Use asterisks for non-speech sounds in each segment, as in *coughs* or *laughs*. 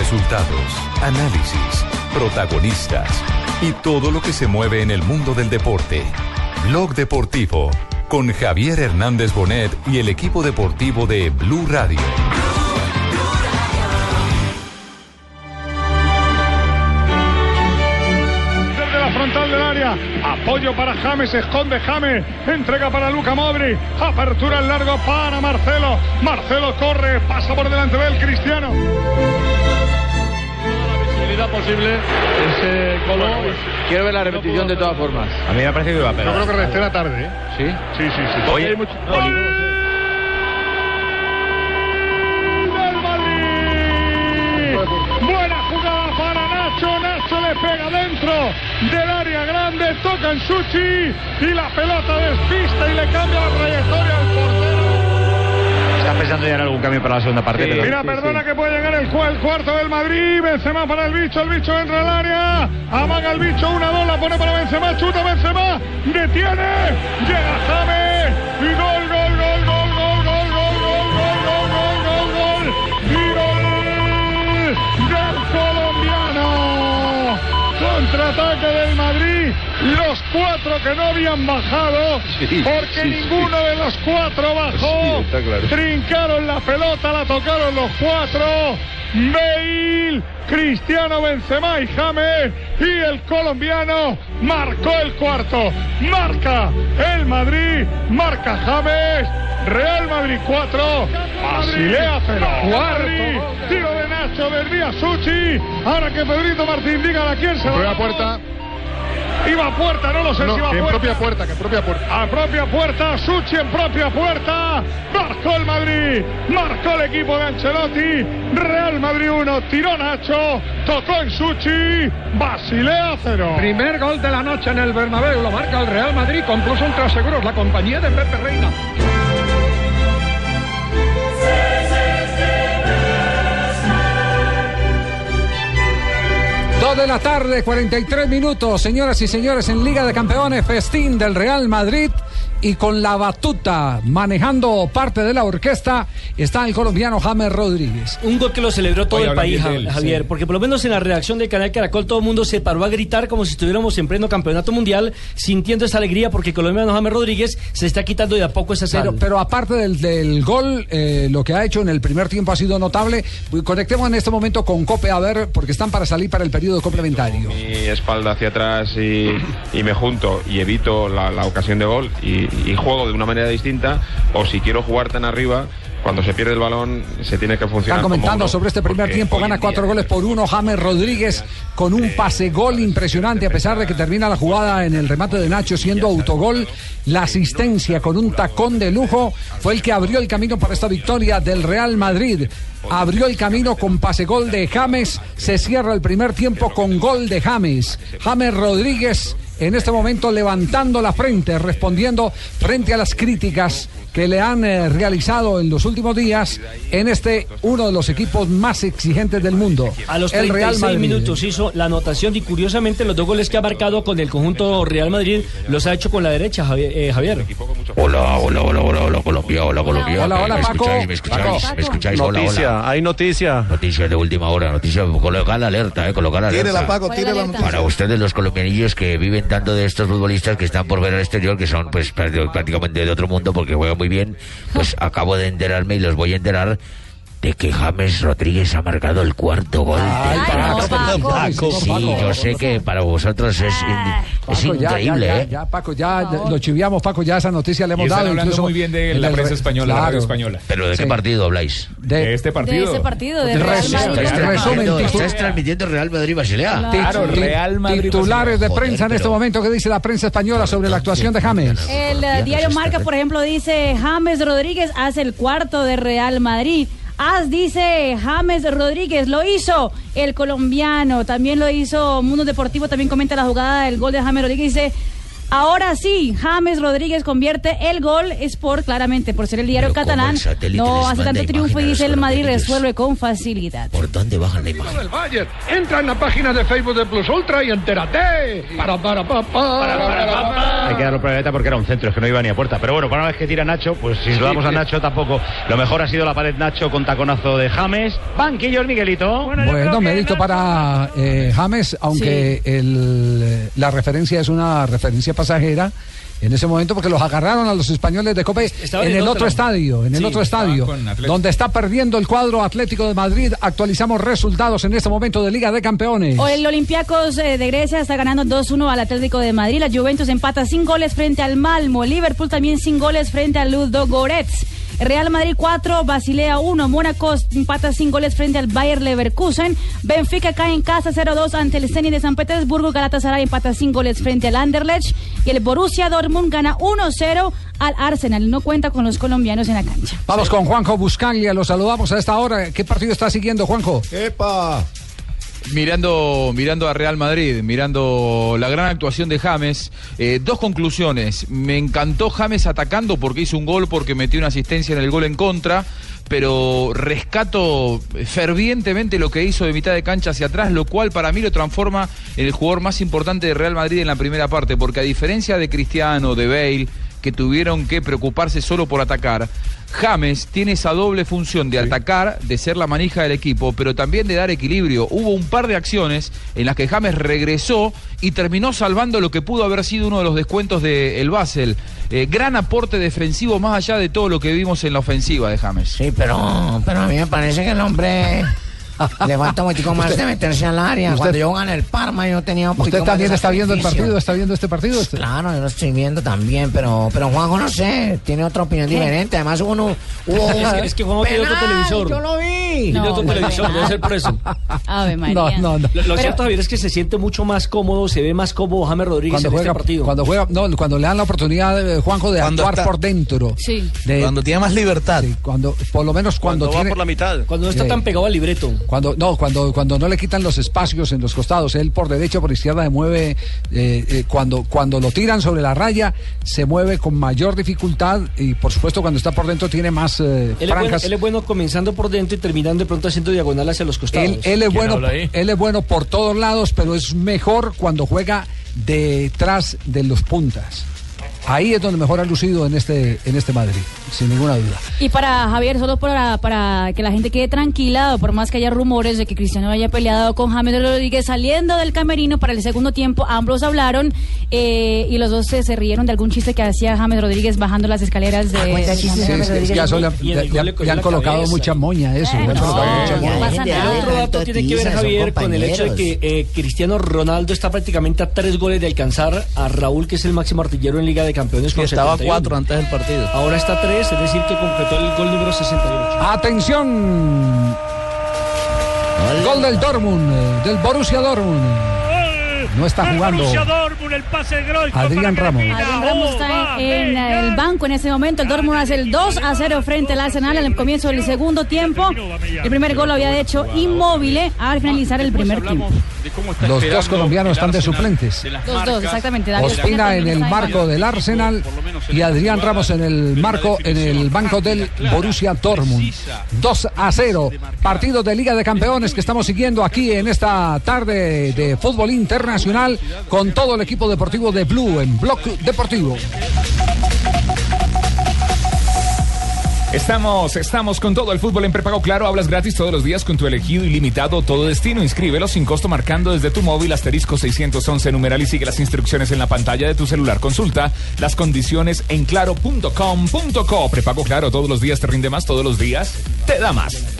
Resultados, análisis, protagonistas y todo lo que se mueve en el mundo del deporte. Blog Deportivo con Javier Hernández Bonet y el equipo deportivo de Blue Radio. Desde la frontal del área, apoyo para James, esconde James, entrega para Luca Modri, apertura en largo para Marcelo, Marcelo corre, pasa por delante del Cristiano. Posible ese colo. Quiero ver la repetición de todas formas. A mí me ha parecido que iba a Yo pegar. creo que resté la tarde, ¿eh? ¿Sí? Sí, sí, sí. Oye, Hay mucho- ¡Gol del Madrid! Buena jugada para Nacho. Nacho le pega dentro del área grande. Toca en Suchi y la pelota despista y le cambia la trayectoria al portero. Pensando ya en algún cambio para la segunda parte, pero Mira, perdona que puede llegar el, el cuarto del Madrid. Benzema para el bicho, el bicho entra al área. Amaga el bicho, una, dos, la pone para Benzema, chuta Benzema. Detiene, llega James. Y gol, gol, gol, gol, gol, gol, gol, gol, gol, gol, gol, gol, gol. Y gol del colombiano. Contraataque del Madrid. Cuatro que no habían bajado. Sí, porque sí, ninguno de los cuatro bajó. Claro. Trincaron la pelota, la tocaron los cuatro. Bale, Cristiano Benzema y James. Y el colombiano marcó el cuarto. Marca el Madrid, marca James. Real Madrid 4, Basilea 0. Madrid, tiro de Nacho, desvía Suchi. Ahora que Pedrito Martín diga a quién se va. Puerta. Iba a puerta, no lo sé No, si va a que en puerta. propia puerta, que en propia puerta. A propia puerta, Suchi en propia puerta. Marcó el Madrid. Marcó el equipo de Ancelotti. Real Madrid 1. Tiró Nacho. Tocó en Suchi. Basilea 0. Primer gol de la noche en el Bernabéu, lo marca el Real Madrid con plus ultra seguros, la compañía de Pepe Reina. De la tarde, 43 minutos, señoras y señores, en Liga de Campeones, festín del Real Madrid. Y con la batuta manejando parte de la orquesta está el colombiano James Rodríguez. Un gol que lo celebró todo el país, él, Javier, sí. porque por lo menos en la redacción del canal Caracol todo el mundo se paró a gritar como si estuviéramos en pleno campeonato mundial, sintiendo esa alegría porque el colombiano James Rodríguez se está quitando de a poco esa sal. Pero, pero aparte del, del gol, eh, lo que ha hecho en el primer tiempo ha sido notable. Conectemos en este momento con Cope a ver, porque están para salir para el periodo complementario. mi espalda hacia atrás y, y me junto y evito la, la ocasión de gol y, y juego de una manera distinta o si quiero jugar tan arriba cuando se pierde el balón se tiene que funcionar Están comentando uno, sobre este primer tiempo, gana cuatro goles por uno, James Rodríguez con un pase gol impresionante, a pesar de que termina la jugada en el remate de Nacho siendo autogol, la asistencia con un tacón de lujo fue el que abrió el camino para esta victoria del Real Madrid. Abrió el camino con pase gol de James, se cierra el primer tiempo con gol de James. James Rodríguez en este momento levantando la frente, respondiendo frente a las críticas que le han eh, realizado en los últimos días en este uno de los equipos más exigentes del mundo. A los el 36 Real Madrid. minutos hizo la anotación y curiosamente los dos goles que ha marcado con el conjunto Real Madrid los ha hecho con la derecha, Javier. eh, Javier. Hola, hola, hola, hola, hola, Colombia, hola, Colombia. Hola, hola, ¿Me Paco. escucháis? ¿Me escucháis? Paco. ¿Me escucháis? Hola, Noticia, hola. hay noticia. Noticia de última hora, noticia, colocar la alerta, eh, colocar la alerta. Tírela, Paco, tire la noticia. Para ustedes los colombianillos que viven tanto de estos futbolistas que están por ver al exterior, que son pues prácti- prácticamente de otro mundo porque juegan muy bien, pues *laughs* acabo de enterarme y los voy a enterar de que James Rodríguez ha marcado el cuarto gol. del Paco, Madrid. Paco. Sí, Paco. yo sé que para vosotros es, in- es Paco, increíble, ya, ya, ¿eh? ya, Paco, ya lo chiviamos, Paco, ya esa noticia le hemos Y están dado. hablando incluso muy bien de la prensa re- española, la claro. radio española. ¿Pero de qué Sí. partido habláis? De este partido. De ese partido, de Real Madrid. resumen, ¿Estáis transmitiendo Real Madrid Basilea? Claro, Real Madrid. Titulares de prensa en este momento que dice la prensa española sobre la actuación de James. El diario Marca, por ejemplo, dice James Rodríguez hace el cuarto de Real Madrid. As dice James Rodríguez, lo hizo el colombiano, también lo hizo Mundo Deportivo, también comenta la jugada del gol de James Rodríguez, dice Ahora sí, James Rodríguez convierte el gol Sport, claramente por ser el diario Pero ¿cómo catalán. el No hace tanto triunfo y dice el Madrid resuelve con facilidad. ¿Por dónde bajan la imagen? del Bayern. Entra en la página de Facebook de Plus Ultra y entérate. Para, para, para, para, Hay que darlo probabilidad porque era un centro, es que no iba ni a puerta. Pero bueno, para una vez que tira Nacho, pues si lo damos a Nacho tampoco. Lo mejor ha sido la pared Nacho con taconazo de James. Banquillos, Miguelito. Bueno, mérito para eh, James, aunque el, la referencia es una referencia pasajera. En ese momento, porque los agarraron a los españoles de Cope Estaban en el otro estadio, en el Sí, otro estadio, donde está perdiendo el cuadro Atlético de Madrid. Actualizamos resultados en este momento de Liga de Campeones. O el Olympiacos eh, de Grecia está ganando 2-1 al Atlético de Madrid. La Juventus empata sin goles frente al Malmo. Liverpool también sin goles frente al Ludo Goretz. Real Madrid 4, Basilea 1. Mónaco empata sin goles frente al Bayer Leverkusen. Benfica cae en casa 0-2 ante el Zenit de San Petersburgo. Galatasaray empata sin goles frente al Anderlecht. Y el Borussia Dortmund gana 1-0 al Arsenal. No cuenta con los colombianos en la cancha. Vamos con Juanjo Buscaglia, lo saludamos a esta hora. ¿Qué partido está siguiendo, Juanjo? ¡Epa! Mirando, mirando a Real Madrid, mirando la gran actuación de James, eh, dos conclusiones. Me encantó James atacando porque hizo un gol, porque metió una asistencia en el gol en contra, pero rescato fervientemente lo que hizo de mitad de cancha hacia atrás, lo cual para mí lo transforma en el jugador más importante de Real Madrid en la primera parte, porque a diferencia de Cristiano, de Bale, que tuvieron que preocuparse solo por atacar. James tiene esa doble función de atacar, de ser la manija del equipo, pero también de dar equilibrio. Hubo un par de acciones en las que James regresó y terminó salvando lo que pudo haber sido uno de los descuentos del el Basel. Eh, gran aporte defensivo más allá de todo lo que vimos en la ofensiva de James. Sí, pero, pero a mí me parece que el hombre le falta un poquitico más de meterse al área. usted- Cuando yo gané el Parma, yo tenía un ¿Usted más también de está viendo el partido? ¿Está viendo este partido? Claro, yo lo estoy viendo también, pero, pero Juanjo no sé, tiene otra opinión diferente. Además, uno hubo Es que- es que Juanjo tiene otro televisor. Yo lo vi. Tiene otro televisor, debe ser por eso. *laughs* Ave María. No, no, no. Lo, lo Pero- cierto, Javier, es que se siente mucho más cómodo, se ve más cómodo James Rodríguez Cuando en juega, este partido. cuando juega, no, cuando le dan la oportunidad, eh, Juanjo, de Cuando actuar está- por dentro. Sí. De- Cuando tiene más libertad. sí, cuando, por lo menos cuando, Cuando va por la mitad. Cuando no está Sí. tan pegado al libreto. Cuando, no, cuando, cuando no le quitan los espacios en los costados, él por derecha, por izquierda se mueve, eh, eh, cuando, cuando lo tiran sobre la raya, se mueve con mayor dificultad y por supuesto cuando está por dentro tiene más eh, Él es, bueno, franjas. él es bueno comenzando por dentro y terminando de pronto haciendo diagonal hacia los costados. Él, él es bueno, él es bueno por todos lados, pero es mejor cuando juega detrás de los puntas. Ahí es donde mejor ha lucido en este, en este Madrid, sin ninguna duda. Y para Javier, solo para, para que la gente quede tranquila, por más que haya rumores de que Cristiano haya peleado con James Rodríguez saliendo del camerino para el segundo tiempo, ambos hablaron eh, y los dos se, se rieron de algún chiste que hacía James Rodríguez bajando las escaleras de... James Sí, es que ya, son- el le ya han la colocado cabeza. mucha moña eso. ya han no, colocado mucha moña. no pasa El nada. otro dato tiene que ver, Javier, con el hecho de que eh, Cristiano Ronaldo está prácticamente a tres goles de alcanzar a Raúl, que es el máximo artillero en Liga de Campeones. Que con estaba 71. cuatro antes del partido. Ahora está tres, es decir, que completó el gol número 68. Atención. Gol del Dortmund, eh, del Borussia Dortmund. No está jugando. el pase heroico Adrián Ramos. Adrián Ramos está en, en el banco en ese momento. El Dortmund hace el 2 a 0 frente al Arsenal en el comienzo del segundo tiempo. El primer gol lo había hecho inmóvil al finalizar el primer tiempo. Los dos colombianos están de suplentes. Los dos, exactamente. Ospina en el marco del Arsenal y Adrián Ramos en el marco en el banco del Borussia Dortmund. 2 a 0. Partido de Liga de Campeones que estamos siguiendo aquí en esta tarde de fútbol internacional con todo el equipo deportivo de Blue en Block Deportivo. Estamos, estamos con todo el fútbol en prepago claro. Hablas gratis todos los días con tu elegido ilimitado todo destino. Inscríbelo sin costo marcando desde tu móvil asterisco 611 numeral y sigue las instrucciones en la pantalla de tu celular. Consulta las condiciones en claro.com.co. Prepago claro todos los días te rinde más, todos los días te da más.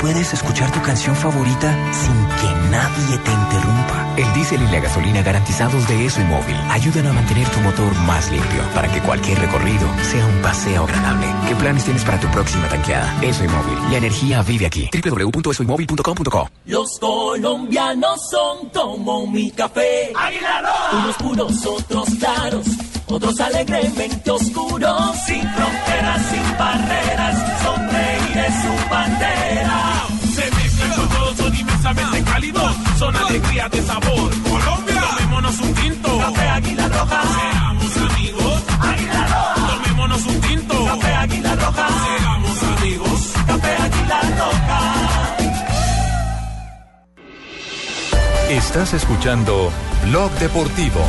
puedes escuchar tu canción favorita sin que nadie te interrumpa. El diésel y la gasolina garantizados de Eso y Móvil ayudan a mantener tu motor más limpio para que cualquier recorrido sea un paseo agradable. ¿Qué planes tienes para tu próxima tanqueada? Eso y Móvil. La energía vive aquí. www.esoymóvil.com.co Los colombianos son como mi café. Unos puros, otros claros, otros alegremente oscuros. Sin fronteras, sin barreras, es su bandera. Se mezclan con todos, son inmensamente cálidos, son alegría de sabor. Colombia, tomémonos un tinto. Café Águila Roja. Seamos amigos. Águila Roja. Tomémonos un tinto. Café Águila Roja. Seamos amigos. Café Águila Roja. Estás escuchando Blog Deportivo.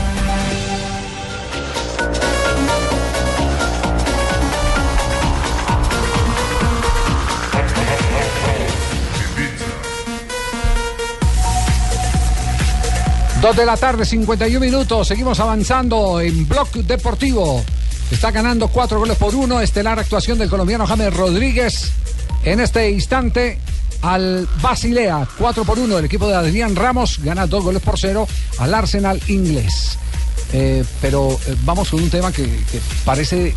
Dos de la tarde, 51 minutos. Seguimos avanzando en Blog Deportivo. Está ganando cuatro goles por uno. Estelar actuación del colombiano James Rodríguez. En este instante al Basilea, 4 por 1. El equipo de Adrián Ramos gana dos goles por cero al Arsenal inglés. Eh, pero eh, vamos con un tema que, que parece eh,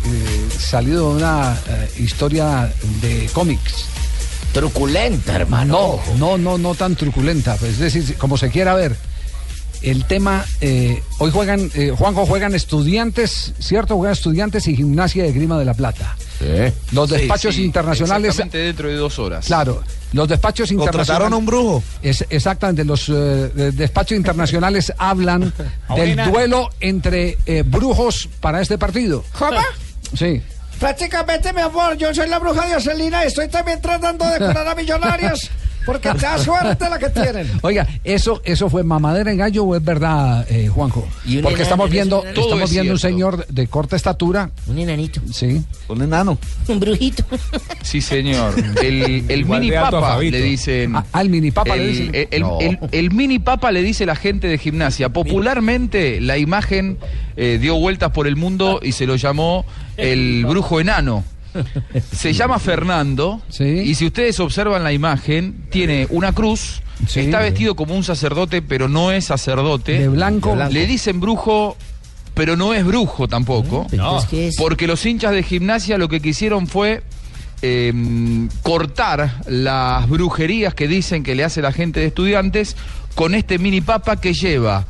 salido de una historia de cómics. Truculenta, hermano. No, no, no, no tan truculenta. pues, es decir, como se quiera ver. El tema, eh, hoy juegan, eh, Juanjo, juegan estudiantes, ¿cierto? Juegan estudiantes y gimnasia de Grima de la Plata. Los despachos sí, internacionales. Exactamente dentro de dos horas. Claro, los despachos internacionales. Contrataron a un brujo. Es, exactamente, los eh, de- despachos internacionales hablan *laughs* del duelo entre eh, brujos para este partido. ¿Cómo? Sí. Prácticamente, mi amor, yo soy la bruja de Ocelina y estoy también tratando de *laughs* curar a millonarios. Porque te da suerte la que tienen. *laughs* Oiga, ¿eso, ¿eso fue mamadera en gallo o es verdad, eh, Juanjo? Y Porque estamos es viendo, estamos es viendo un señor de corta estatura. Un enanito. Sí. Un enano. Un brujito. Sí, señor. El, mini papa le dicen. Ah, al mini papa le dicen. El, el- No. el- el mini papa le dice la gente de gimnasia. Popularmente la imagen eh, dio vueltas por el mundo y se lo llamó el brujo enano. *laughs* Se llama Fernando y si ustedes observan la imagen, tiene una cruz, está vestido como un sacerdote, pero no es sacerdote. De blanco. De blanco. Le dicen brujo, pero no es brujo tampoco. entonces, ¿qué es? Porque los hinchas de gimnasia lo que quisieron fue eh, cortar las brujerías que dicen que le hace la gente de estudiantes con este mini papa que lleva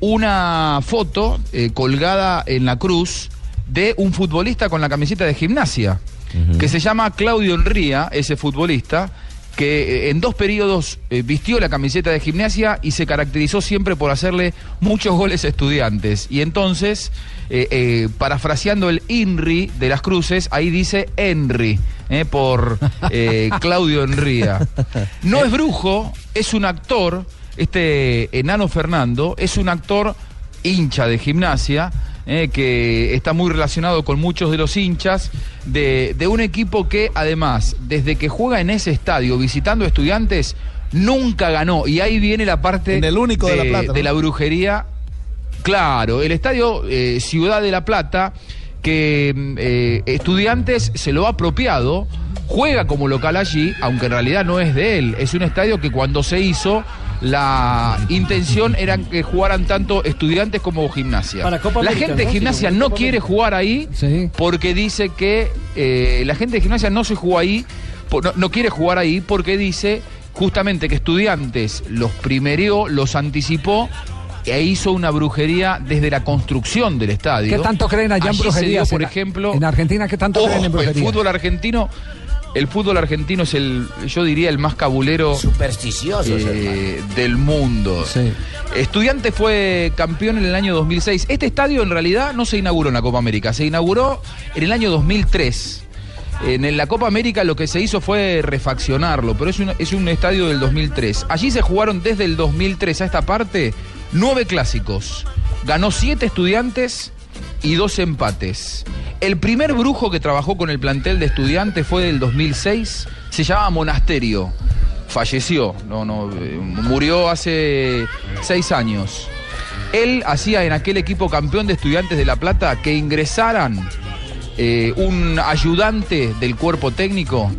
una foto eh, colgada en la cruz de un futbolista con la camiseta de gimnasia, que se llama Claudio Enría, ese futbolista, que eh, en dos periodos eh, vistió la camiseta de gimnasia y se caracterizó siempre por hacerle muchos goles a estudiantes. Y entonces, eh, eh, parafraseando el INRI de las cruces, ahí dice Henry, por *laughs* Claudio Enría. No es brujo, es un actor, este enano Fernando, es un actor hincha de gimnasia, eh, que está muy relacionado con muchos de los hinchas de, de un equipo que además, desde que juega en ese estadio visitando estudiantes, nunca ganó. Y ahí viene la parte En el único de La Plata, ¿no? de la brujería. Claro, el estadio eh, Ciudad de la Plata, que mm, eh, estudiantes se lo ha apropiado, juega como local allí, aunque en realidad no es de él. Es un estadio que cuando se hizo, la intención era que jugaran tanto estudiantes como gimnasia. Para Copa la América, gente de gimnasia no Copa quiere América. jugar ahí porque dice que eh, la gente de gimnasia no se jugó ahí, no, no quiere jugar ahí porque dice justamente que estudiantes los primerió, los anticipó e hizo una brujería desde la construcción del estadio. ¿Qué tanto creen allá en brujerías? por En- ejemplo, En Argentina, ¿qué tanto creen en Ojo, el fútbol argentino, el fútbol argentino es el, yo diría, el más cabulero Supersticioso. eh, del mundo. Estudiante fue campeón en el año 2006. Este estadio en realidad no se inauguró en la Copa América, se inauguró en el año 2003. En la Copa América lo que se hizo fue refaccionarlo, pero es un, es un estadio del 2003. Allí se jugaron desde el 2003 a esta parte nueve clásicos. Ganó siete estudiantes y dos empates. El primer brujo que trabajó con el plantel de estudiantes fue del 2006, se llamaba Monasterio. Falleció, no, no, eh, murió hace seis años. Él hacía en aquel equipo campeón de estudiantes de La Plata que ingresaran eh, un ayudante del cuerpo técnico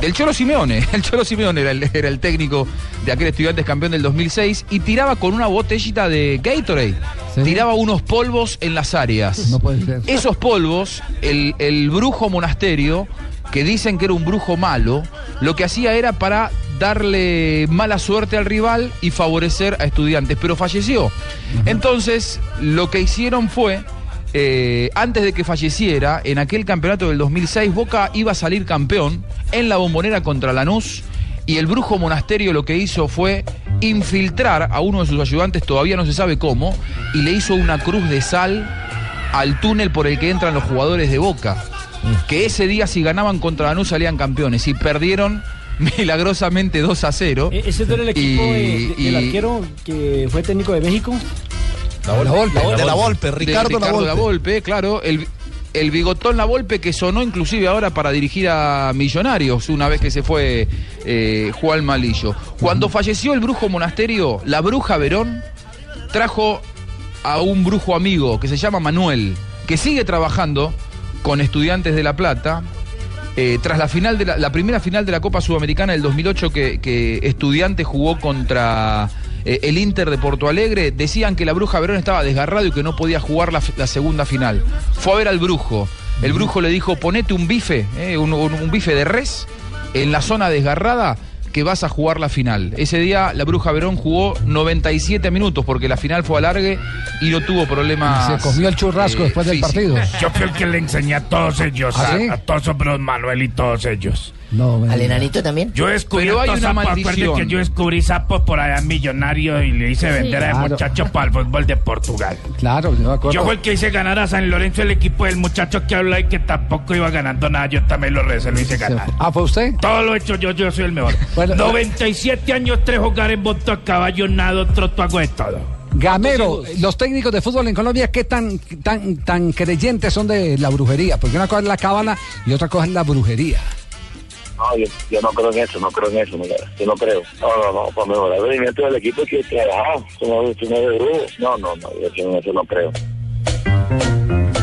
del Cholo Simeone. *laughs* El Cholo Simeone era el, era el técnico de aquel estudiante campeón del 2006 y tiraba con una botellita de Gatorade. Tiraba unos polvos en las áreas. No puede ser. Esos polvos, el, el brujo monasterio, que dicen que era un brujo malo, lo que hacía era para darle mala suerte al rival y favorecer a estudiantes, pero falleció. Entonces, lo que hicieron fue, eh, antes de que falleciera, en aquel campeonato del 2006, Boca iba a salir campeón en la bombonera contra Lanús. Y el brujo monasterio lo que hizo fue infiltrar a uno de sus ayudantes, todavía no se sabe cómo, y le hizo una cruz de sal al túnel por el que entran los jugadores de Boca. Que ese día si ganaban contra Lanús salían campeones y perdieron *laughs* milagrosamente 2 a 0. ¿E- ¿Ese era el equipo Y- de- de- y- del arquero que fue técnico de México? La Volpe. De la Volpe, Ricardo La Ricardo Volpe. La Volpe, claro. El, el bigotón La Volpe que sonó inclusive ahora para dirigir a Millonarios una vez que se fue eh, Juan Malillo. Cuando falleció el brujo monasterio, la bruja Verón trajo a un brujo amigo que se llama Manuel, que sigue trabajando con estudiantes de La Plata. Eh, tras la final de la, la primera final de la Copa Sudamericana del 2008 que, que Estudiante jugó contra eh, el Inter de Porto Alegre, decían que la Bruja Verón estaba desgarrado y que no podía jugar la, la segunda final. Fue a ver al Brujo. El Brujo le dijo, ponete un bife, eh, un, un- un bife de res en la zona desgarrada que vas a jugar la final. Ese día la Bruja Verón jugó 97 minutos porque la final fue alargue y no tuvo problemas. Se comió el churrasco eh, después del partido. Yo fui el que le enseñé a todos ellos, ¿Ah, a, sí? a todos esos Manuel y todos ellos. No, ¿Al enanito también? Yo descubrí Pero hay una sapos, acuérdate maldición. que yo descubrí sapos por allá Millonario y le hice vender a Claro. ese muchacho para el fútbol de Portugal. Claro, yo me acuerdo. Yo fue el que hice ganar a San Lorenzo el equipo del muchacho que habla y que tampoco iba ganando nada. Yo también lo, re- se lo hice ganar. Ah, ¿fue usted? Todo lo he hecho yo, yo soy el mejor. *laughs* Bueno, 97 años, tres jugar en boto a caballo, nado, troto, hago de todo. Gamero, los técnicos de fútbol en Colombia, ¿qué tan, tan, tan creyentes son de la brujería? Porque una cosa es la cábala y otra cosa es la brujería. No, yo, yo no creo en eso, no creo en eso, mira, yo no creo. No, no, no, para mejorar el rendimiento del equipo que trabajar, tú no, tú no eres brujo. No, no, no, yo en eso no creo.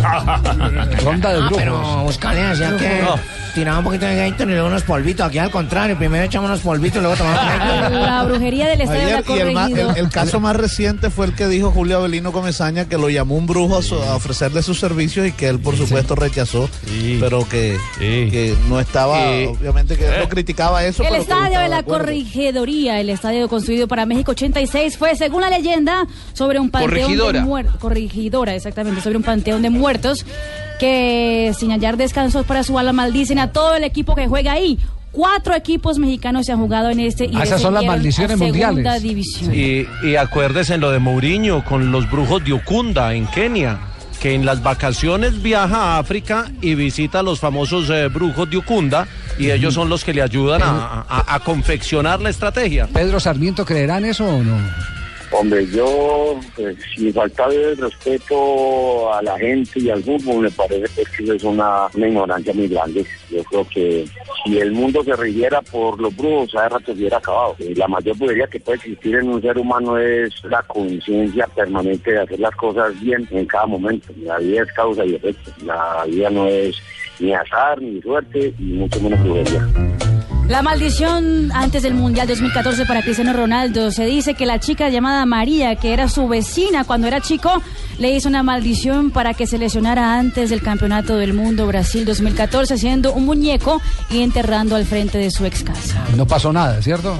*laughs* Ronda de Ah, pero buscale, hacía que tiraba un poquito de Gator y luego unos polvitos. Aquí al contrario, primero echamos unos polvitos y luego tomamos *laughs* La brujería del estadio Ayer, la y el, caso más reciente fue el que dijo Julio Avelino Comesaña que lo llamó un brujo a, su- a ofrecerle sus servicios y que él por supuesto rechazó, pero que, que no estaba, Sí. obviamente que él lo criticaba eso. El pero no estadio de la acuerdo. corregidoría, el estadio construido para México 86, fue, según la leyenda, sobre un panteón Corregidora. de muertos. Corregidora, exactamente, sobre un panteón de muertos que, sin hallar descansos para su alma, maldicen a todo el equipo que juega ahí. Cuatro equipos mexicanos se han jugado en este y Ah, esas son las maldiciones segunda mundiales. división. Y, y acuérdese en lo de Mourinho con los brujos de Ukunda en Kenia, que en las vacaciones viaja a África y visita a los famosos eh, brujos de Ukunda y ellos son los que le ayudan a, a- a confeccionar la estrategia. ¿Pedro Sarmiento creerá en eso o no? Hombre, yo, pues, sin faltar el respeto a la gente y al fútbol, me parece que es una, ignorancia muy grande. Yo creo que si el mundo se rigiera por los brujos, hace rato se hubiera acabado. Y la mayor podería que puede existir en un ser humano es la conciencia permanente de hacer las cosas bien en cada momento. La vida es causa y efecto. La vida no es ni azar, ni suerte, y mucho menos brujería. La maldición antes del Mundial 2014 para Cristiano Ronaldo. Se dice que la chica llamada María, que era su vecina cuando era chico, le hizo una maldición para que se lesionara antes del Campeonato del Mundo Brasil 2014, haciendo un muñeco y enterrando al frente de su ex casa. No pasó nada, ¿cierto?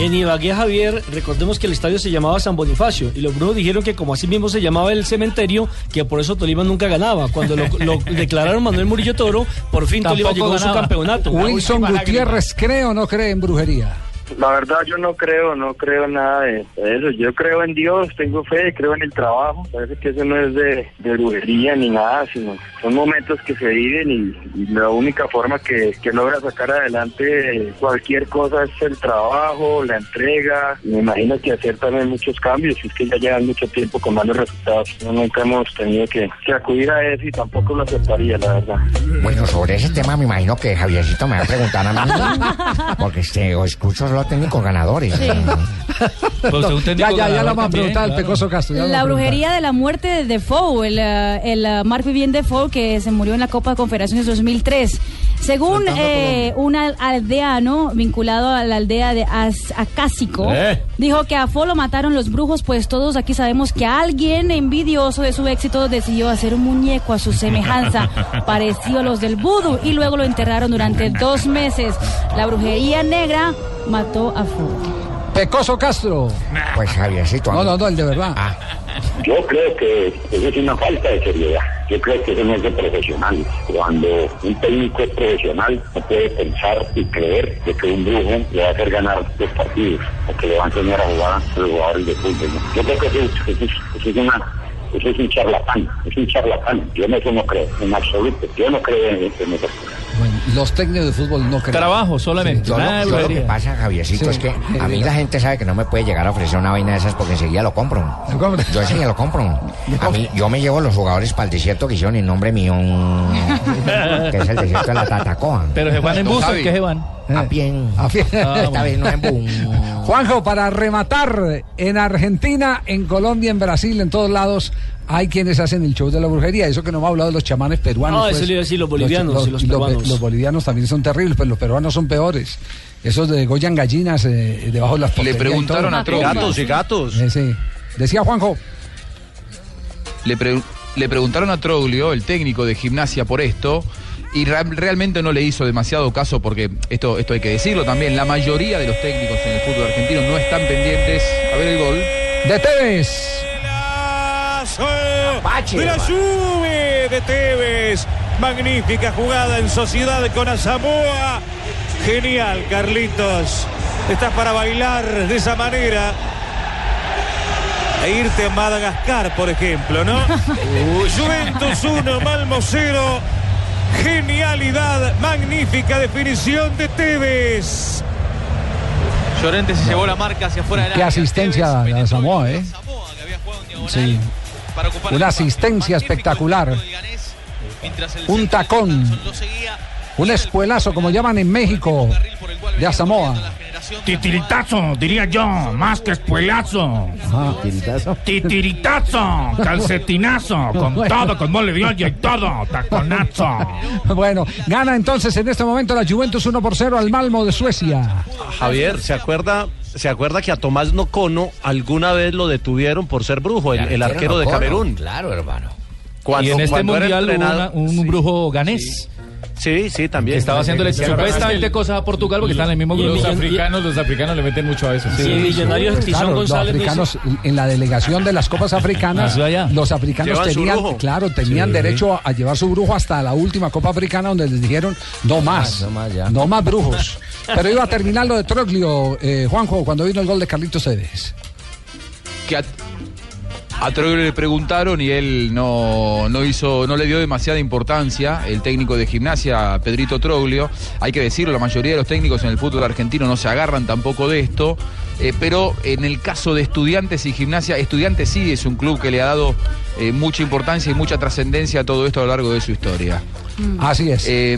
En Ibagué, Javier, recordemos que el estadio se llamaba San Bonifacio y los brujos dijeron que como así mismo se llamaba el cementerio, que por eso Tolima nunca ganaba. Cuando lo, lo *laughs* declararon Manuel Murillo Toro, por fin Tolima llegó a su campeonato. Wilson Gutiérrez, ¿cree o no cree en brujería? La verdad yo no creo, no creo nada de eso. Yo creo en Dios, tengo fe, creo en el trabajo. Parece que eso no es de, de brujería ni nada, sino son momentos que se viven y, y la única forma que, que logra sacar adelante cualquier cosa es el trabajo, la entrega. Me imagino que hacer también muchos cambios, y es que ya llevan mucho tiempo con malos resultados. No, nunca hemos tenido que, que acudir a eso y tampoco lo aceptaría, la verdad. Bueno, sobre ese tema me imagino que Javiercito me va a preguntar a mí. *laughs* Porque este, o escucho solo técnicos ganadores. ya, ya, ya lo vamos a preguntar al Pecoso Castro. La a brujería de la muerte de Defoe, el, eh, el eh, Marc Vivien Defoe, que se murió en la Copa de Confederaciones 2003. Según eh, un al- aldeano vinculado a la aldea de Acásico, Eh. dijo que a Fo lo mataron los brujos, pues todos aquí sabemos que alguien envidioso de su éxito decidió hacer un muñeco a su semejanza, *laughs* parecido a los del vudú, y luego lo enterraron durante dos meses. La brujería negra mató a Fo. Pecoso Castro. Pues Javiercito. No, no, no, el de verdad. Yo creo que eso es una falta de seriedad. Yo creo que eso no es de profesional. Cuando un técnico es profesional, no puede pensar y creer de que un brujo le va a hacer ganar los partidos o que le va a enseñar a jugar a los jugadores de fútbol. Yo creo que eso, es- eso es, eso es una eso es un charlatán, es un charlatán. Yo en eso no creo, en absoluto. Yo no creo en, en cosas. Bueno, los técnicos de fútbol no creen. Trabajo solamente. Yo lo, nada de yo lo que pasa, Javiercito, Sí. es que a mí la gente sabe que no me puede llegar a ofrecer una vaina de esas porque enseguida lo compro. Yo enseguida lo compro. *laughs* A mí, yo me llevo los jugadores para el desierto que hicieron en nombre mío, que es el desierto de la Tatacoa. Pero se van en bus, ¿en qué se van? A pie. A pie. *laughs* Esta vez no en bus. Juanjo, para rematar, en Argentina, en Colombia, en Brasil, en todos lados, hay quienes hacen el show de la brujería. Eso que no me ha hablado de los chamanes peruanos. Ah, eso le iba a decir, los bolivianos y los pe- peruanos. los bolivianos también son terribles, pero los peruanos son peores. Esos de Goyan gallinas eh, debajo de las Le preguntaron a Troglio. Gatos y gatos. Eh, sí. Decía Juanjo. Le, pre- le preguntaron a Troglio, el técnico de gimnasia, por esto. Y realmente no le hizo demasiado caso porque esto, esto hay que decirlo también. La mayoría de los técnicos en el fútbol argentino no están pendientes. A ver el gol. De Tevez. De la Juve de Tevez. Magnífica jugada en sociedad con Asamoa. Genial, Carlitos. Estás para bailar de esa manera. E irte a Madagascar, por ejemplo, ¿no? *laughs* Juventus 1, Malmo 0. Genialidad, magnífica definición de Tevez. Llorente se llevó la marca hacia afuera del Qué asistencia de Samoa, ¿eh? Sí. Una asistencia espectacular. Un tacón. Un espuelazo, como llaman en México, de Asamoa. Titiritazo, diría yo, más que espuelazo. ¿Titiritazo? Titiritazo, *laughs* calcetinazo, con todo, con mole de olla y todo, taconazo. *laughs* Bueno, gana entonces en este momento la Juventus 1 por 0 al Malmo de Suecia. Javier, ¿se acuerda, ¿se acuerda que a Tomás Nocono alguna vez lo detuvieron por ser brujo, el, el arquero de Camerún? Claro, hermano. Cuando- y en este mundial hubo entrenado- una- un brujo ganés. Sí, sí, también. Que estaba haciéndole Sí, sí, sí. supuestamente cosas a Portugal porque están en el mismo grupo. Los africanos, los africanos le meten mucho a eso. Claro, los africanos en la delegación de las copas africanas, allá. los africanos tenían, claro, tenían Sí. derecho a, a llevar su brujo hasta la última copa africana donde les dijeron no más, no más, ya. no más brujos. Pero iba a terminar lo de Troglio, eh, Juanjo, cuando vino el gol de Carlitos Cedes. que a, a Troglio le preguntaron y él no, no hizo, no le dio demasiada importancia. El técnico de gimnasia, Pedrito Troglio, hay que decirlo, la mayoría de los técnicos en el fútbol argentino no se agarran tampoco de esto. eh, pero en el caso de estudiantes y gimnasia, estudiantes sí es un club que le ha dado eh, mucha importancia y mucha trascendencia a todo esto a lo largo de su historia. Así es. Eh,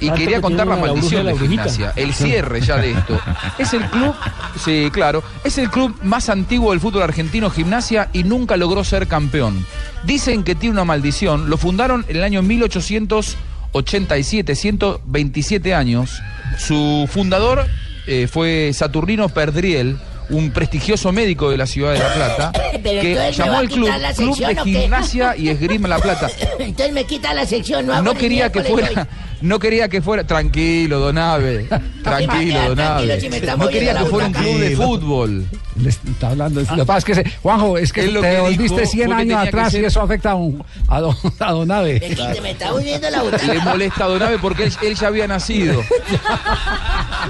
y quería que contar la maldición de la de brujita. gimnasia, el cierre ya de esto. *laughs* Es el club, sí, claro, es el club más antiguo del fútbol argentino, gimnasia, y nunca logró ser campeón. Dicen que tiene una maldición, lo fundaron en el año 1887, 127 años. Su fundador eh, fue Saturnino Perdriel, un prestigioso médico de la ciudad de La Plata, *coughs* Pero que llamó al club Club de. Gimnasia y Esgrima La Plata. *coughs* Entonces me quita la sección, no hago No quería que miércoles fuera, no quería que fuera, tranquilo, Donave, *laughs* tranquilo, Donave. No quería que fuera un club de fútbol. Le está hablando. Lo que pasa es que, se- Juanjo, es que lo te que volviste dijo 100 fue que años atrás y eso afecta a, un, a, don, *laughs* a. Me está hundiendo la butaca. Le molesta a Donave porque él, él ya había nacido.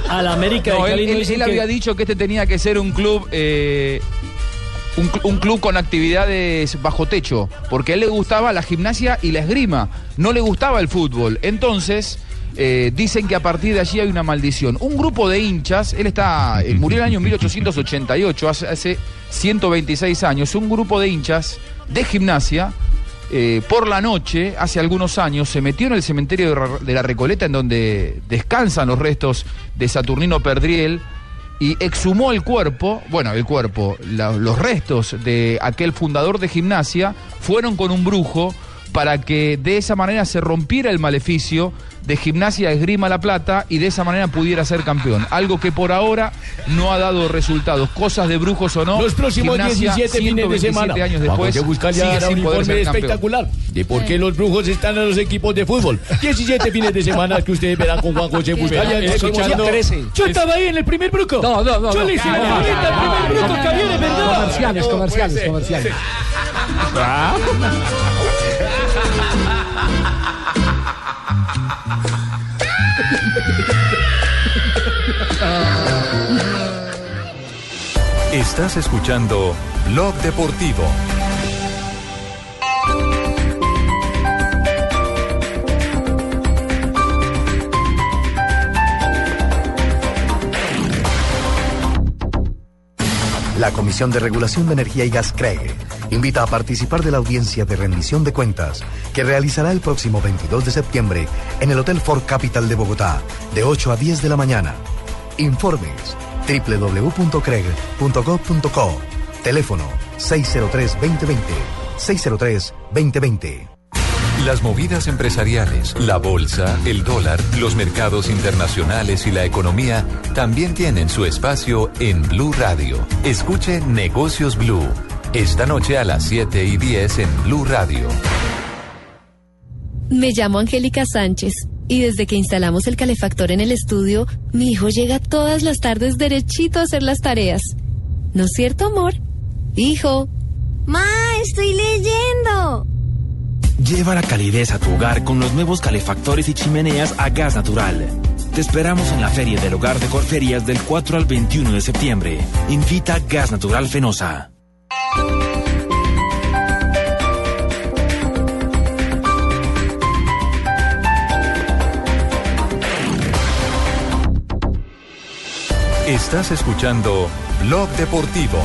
A la América No, de él, Cali él- él que- había dicho que este tenía que ser un club. eh, un, cl- un club con actividades bajo techo, porque a él le gustaba la gimnasia y la esgrima, no le gustaba el fútbol. Entonces, eh, dicen que a partir de allí hay una maldición. Un grupo de hinchas, él está, eh, murió en el año 1888, hace, hace 126 años, un grupo de hinchas de gimnasia eh, por la noche, hace algunos años, se metió en el cementerio de la Recoleta, en donde descansan los restos de Saturnino Perdriel, y exhumó el cuerpo, bueno, el cuerpo, los restos de aquel fundador de gimnasia, fueron con un brujo, para que de esa manera se rompiera el maleficio de Gimnasia Esgrima La Plata y de esa manera pudiera ser campeón. Algo que por ahora no ha dado resultados. Cosas de brujos o no. Los próximos Gimnasia, 17 fines de 127 semana. años después, Buscalia sigue hará un informe campeón. espectacular de por qué los brujos están en los equipos de fútbol. 17 fines de semana que ustedes verán con Juan José Buscalia. Escuchando- Yo estaba ahí en el primer bruco. No, no, no. Yo le hice la al primer Javier, es verdad. Comerciales, comerciales, comerciales. Estás escuchando Blog Deportivo. La Comisión de Regulación de Energía y Gas CREG invita a participar de la audiencia de rendición de cuentas que realizará el próximo 22 de septiembre en el Hotel Ford Capital de Bogotá, de 8 a 10 de la mañana. Informes www.creg.gov.co. Teléfono 603-2020. 603-2020. Las movidas empresariales, la bolsa, el dólar, los mercados internacionales y la economía también tienen su espacio en Blue Radio. Escuche Negocios Blue. Esta noche a las 7 y 10 en Blue Radio. Me llamo Angélica Sánchez y desde que instalamos el calefactor en el estudio, mi hijo llega todas las tardes derechito a hacer las tareas. ¿No es cierto, amor? Hijo. Ma, estoy leyendo. Lleva la calidez a tu hogar con los nuevos calefactores y chimeneas a gas natural. Te esperamos en la Feria del Hogar de Corferías del 4 al 21 de septiembre. Invita Gas Natural Fenosa. Estás escuchando Blog Deportivo.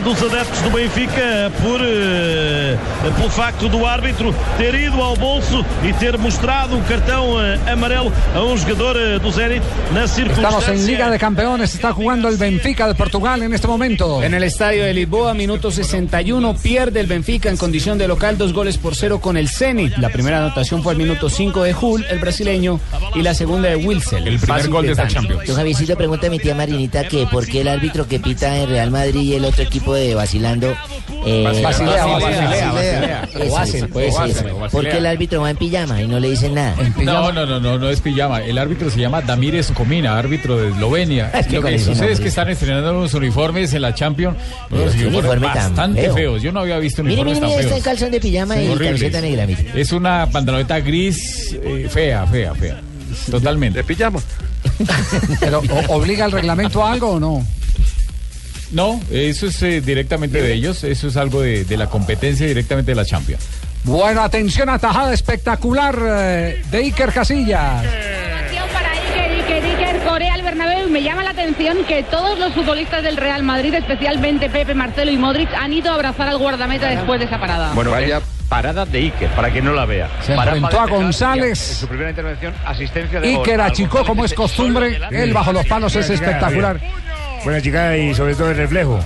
É dos adeptos do Benfica por, eh, pelo facto do árbitro ter ido ao bolso e ter mostrado um cartão eh, amarelo a um jogador eh, do Zenit na Estamos en circunstância. Liga de Campeones, está jugando el Benfica de Portugal en este momento. En el estadio de Lisboa, minuto 61, pierde el Benfica en condición de local, dos goles por cero con el Zenit. La primera anotación fue al minuto 5 de Hull, el brasileño, y la segunda de Wilson. El primer gol de esta Champions. Yo, Javiercito, pregunta a mi tía Marinita que por qué el árbitro que pita en Real Madrid y el otro equipo de vacilando. Eh, Basilea, Basilea, Basilea. Basilea. Eso O Basel, es, puede eso ser. es. O Basilea. ¿Por qué el árbitro va en pijama y no le dicen nada? No, no, no, no, no es pijama. El árbitro se llama Damírez Comina, árbitro de Eslovenia. *laughs* Es que Lo que sucede es que están estrenando unos uniformes en la Champions. Pero Unos qué uniforme tan bastante feo. feos. Yo no había visto uniformes mire, mire, tan está en feos. calzón de pijama y Horribles. camiseta negra, mire. Es una pantaloneta gris eh, fea, fea, fea. Totalmente. De pijama. Pero ¿o- obliga el reglamento a algo o no? No, eso es eh, directamente de ellos. Eso es algo de, de la competencia directamente de la Champions. Bueno, atención, atajada espectacular eh, de Iker Casillas. para Iker, Iker, Iker, Corea al Bernabéu. Me llama la atención que todos los futbolistas del Real Madrid, especialmente Pepe, Marcelo y Modric, han ido a abrazar al guardameta después de esa parada. Bueno, vaya parada de Iker, para quien no la vea. Se Parada enfrentó a de González. En su primera intervención, asistencia de. Iker achicó como es dice, costumbre. Él bajo los palos es espectacular. Buena chica y sobre todo el reflejo.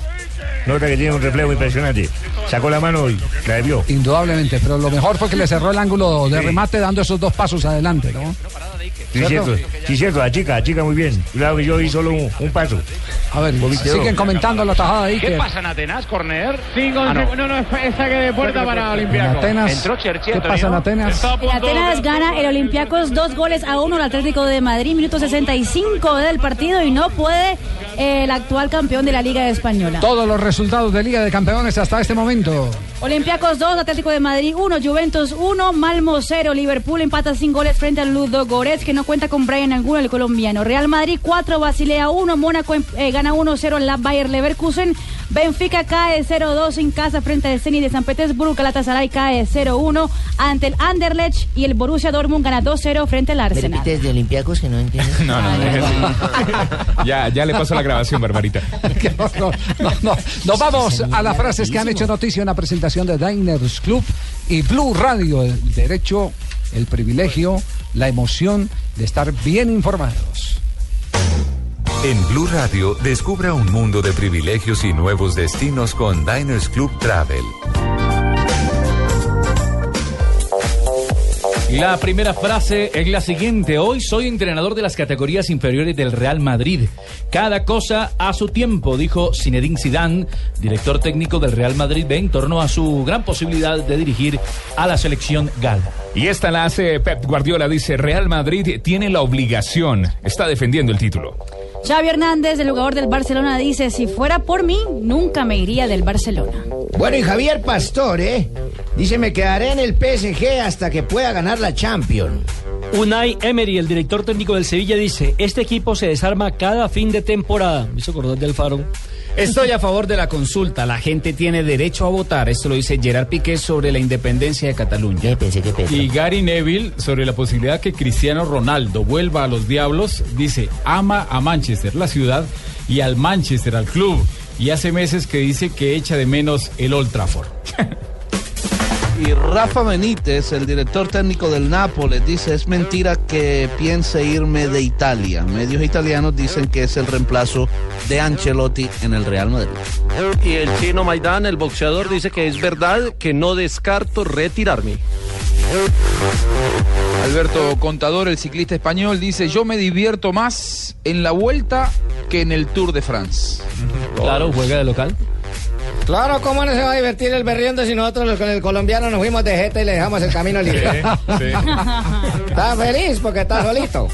Nota que tiene un reflejo impresionante. Sacó la mano y la debió. Indudablemente, pero lo mejor fue que le cerró el ángulo de remate dando esos dos pasos adelante, ¿no? Sí, ¿Cierto? Sí, cierto. La chica, la chica muy bien. Claro que yo hice solo un, un paso. A ver, siguen comentando la tajada de ¿Qué pasa en Atenas, Corner? Cinco, Ah, no. no, no, es saque de puerta para Olympiacos. Atenas, Entró Cherchi, ¿qué pasa en Atenas? En Atenas gana el Olympiacos dos goles a uno al Atlético de Madrid, minuto 65 del partido y no puede el actual campeón de la Liga Española. Todos los resultados de Liga de Campeones hasta este momento. Olympiacos 2, Atlético de Madrid 1, Juventus 1, Malmo 0, Liverpool empata sin goles frente al Ludo Goretz, que no cuenta con Brian Angulo, el colombiano. Real Madrid 4, Basilea 1, Mónaco eh, gana 1-0 en la Bayer Leverkusen. Benfica cae 0-2 en casa frente al Zenit de San Petersburgo. Galatasaray cae 0-1 ante el Anderlecht y el Borussia Dortmund gana 2-0 frente al ¿Me Arsenal. repites de Olympiacos que no entiendo? *laughs* No, no, no. *laughs* ya, ya le paso la grabación, Barbarita. *laughs* No, no, no, no. Nos vamos a las frases que han hecho noticia en la presentación de Diners Club y Blue Radio. El derecho, el privilegio, la emoción de estar bien informados. En Blue Radio, descubra un mundo de privilegios y nuevos destinos con Diners Club Travel. La primera frase es la siguiente. Hoy soy entrenador de las categorías inferiores del Real Madrid. Cada cosa a su tiempo, dijo Zinedine Zidane, director técnico del Real Madrid B, en torno a su gran posibilidad de dirigir a la selección gala. Y esta la hace Pep Guardiola, dice, Real Madrid tiene la obligación, está defendiendo el título. Xavi Hernández, el jugador del Barcelona, dice, si fuera por mí, nunca me iría del Barcelona. Bueno, y Javier Pastor, ¿eh? Dice, me quedaré en el PSG hasta que pueda ganar la Champions. Unai Emery, el director técnico del Sevilla, dice, este equipo se desarma cada fin de temporada. Me hizo acordar del Faro. Estoy a favor de la consulta. La gente tiene derecho a votar. Esto lo dice Gerard Piqué sobre la independencia de Cataluña. Y Gary Neville sobre la posibilidad que Cristiano Ronaldo vuelva a los Diablos, dice, ama a Manchester, la ciudad, y al Manchester, al club. Y hace meses que dice que echa de menos el Old Trafford. *laughs* Y Rafa Benítez, el director técnico del Nápoles, dice es mentira que piense irme de Italia. Medios italianos dicen que es el reemplazo de Ancelotti en el Real Madrid. Y el chino Maidán, el boxeador, dice que es verdad que no descarto retirarme. Alberto Contador, el ciclista español, dice, yo me divierto más en la vuelta que en el Tour de France. Claro, juega de local. Claro, ¿cómo no se va a divertir el berriendo si nosotros los con el colombiano nos fuimos de jeta y le dejamos el camino libre? *laughs* Está feliz porque está solito.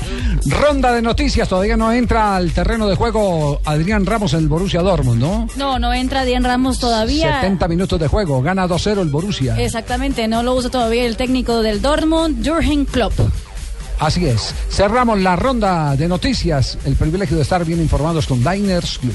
Ronda de noticias, todavía no entra al terreno de juego Adrián Ramos en el Borussia Dortmund, ¿no? No, no entra Dian Ramos todavía. 70 minutos de juego, gana 2-0 el Borussia. Exactamente, no lo usa todavía el técnico del Dortmund, Jürgen Klopp. Así es. Cerramos la ronda de noticias. El privilegio de estar bien informados con Diners Club.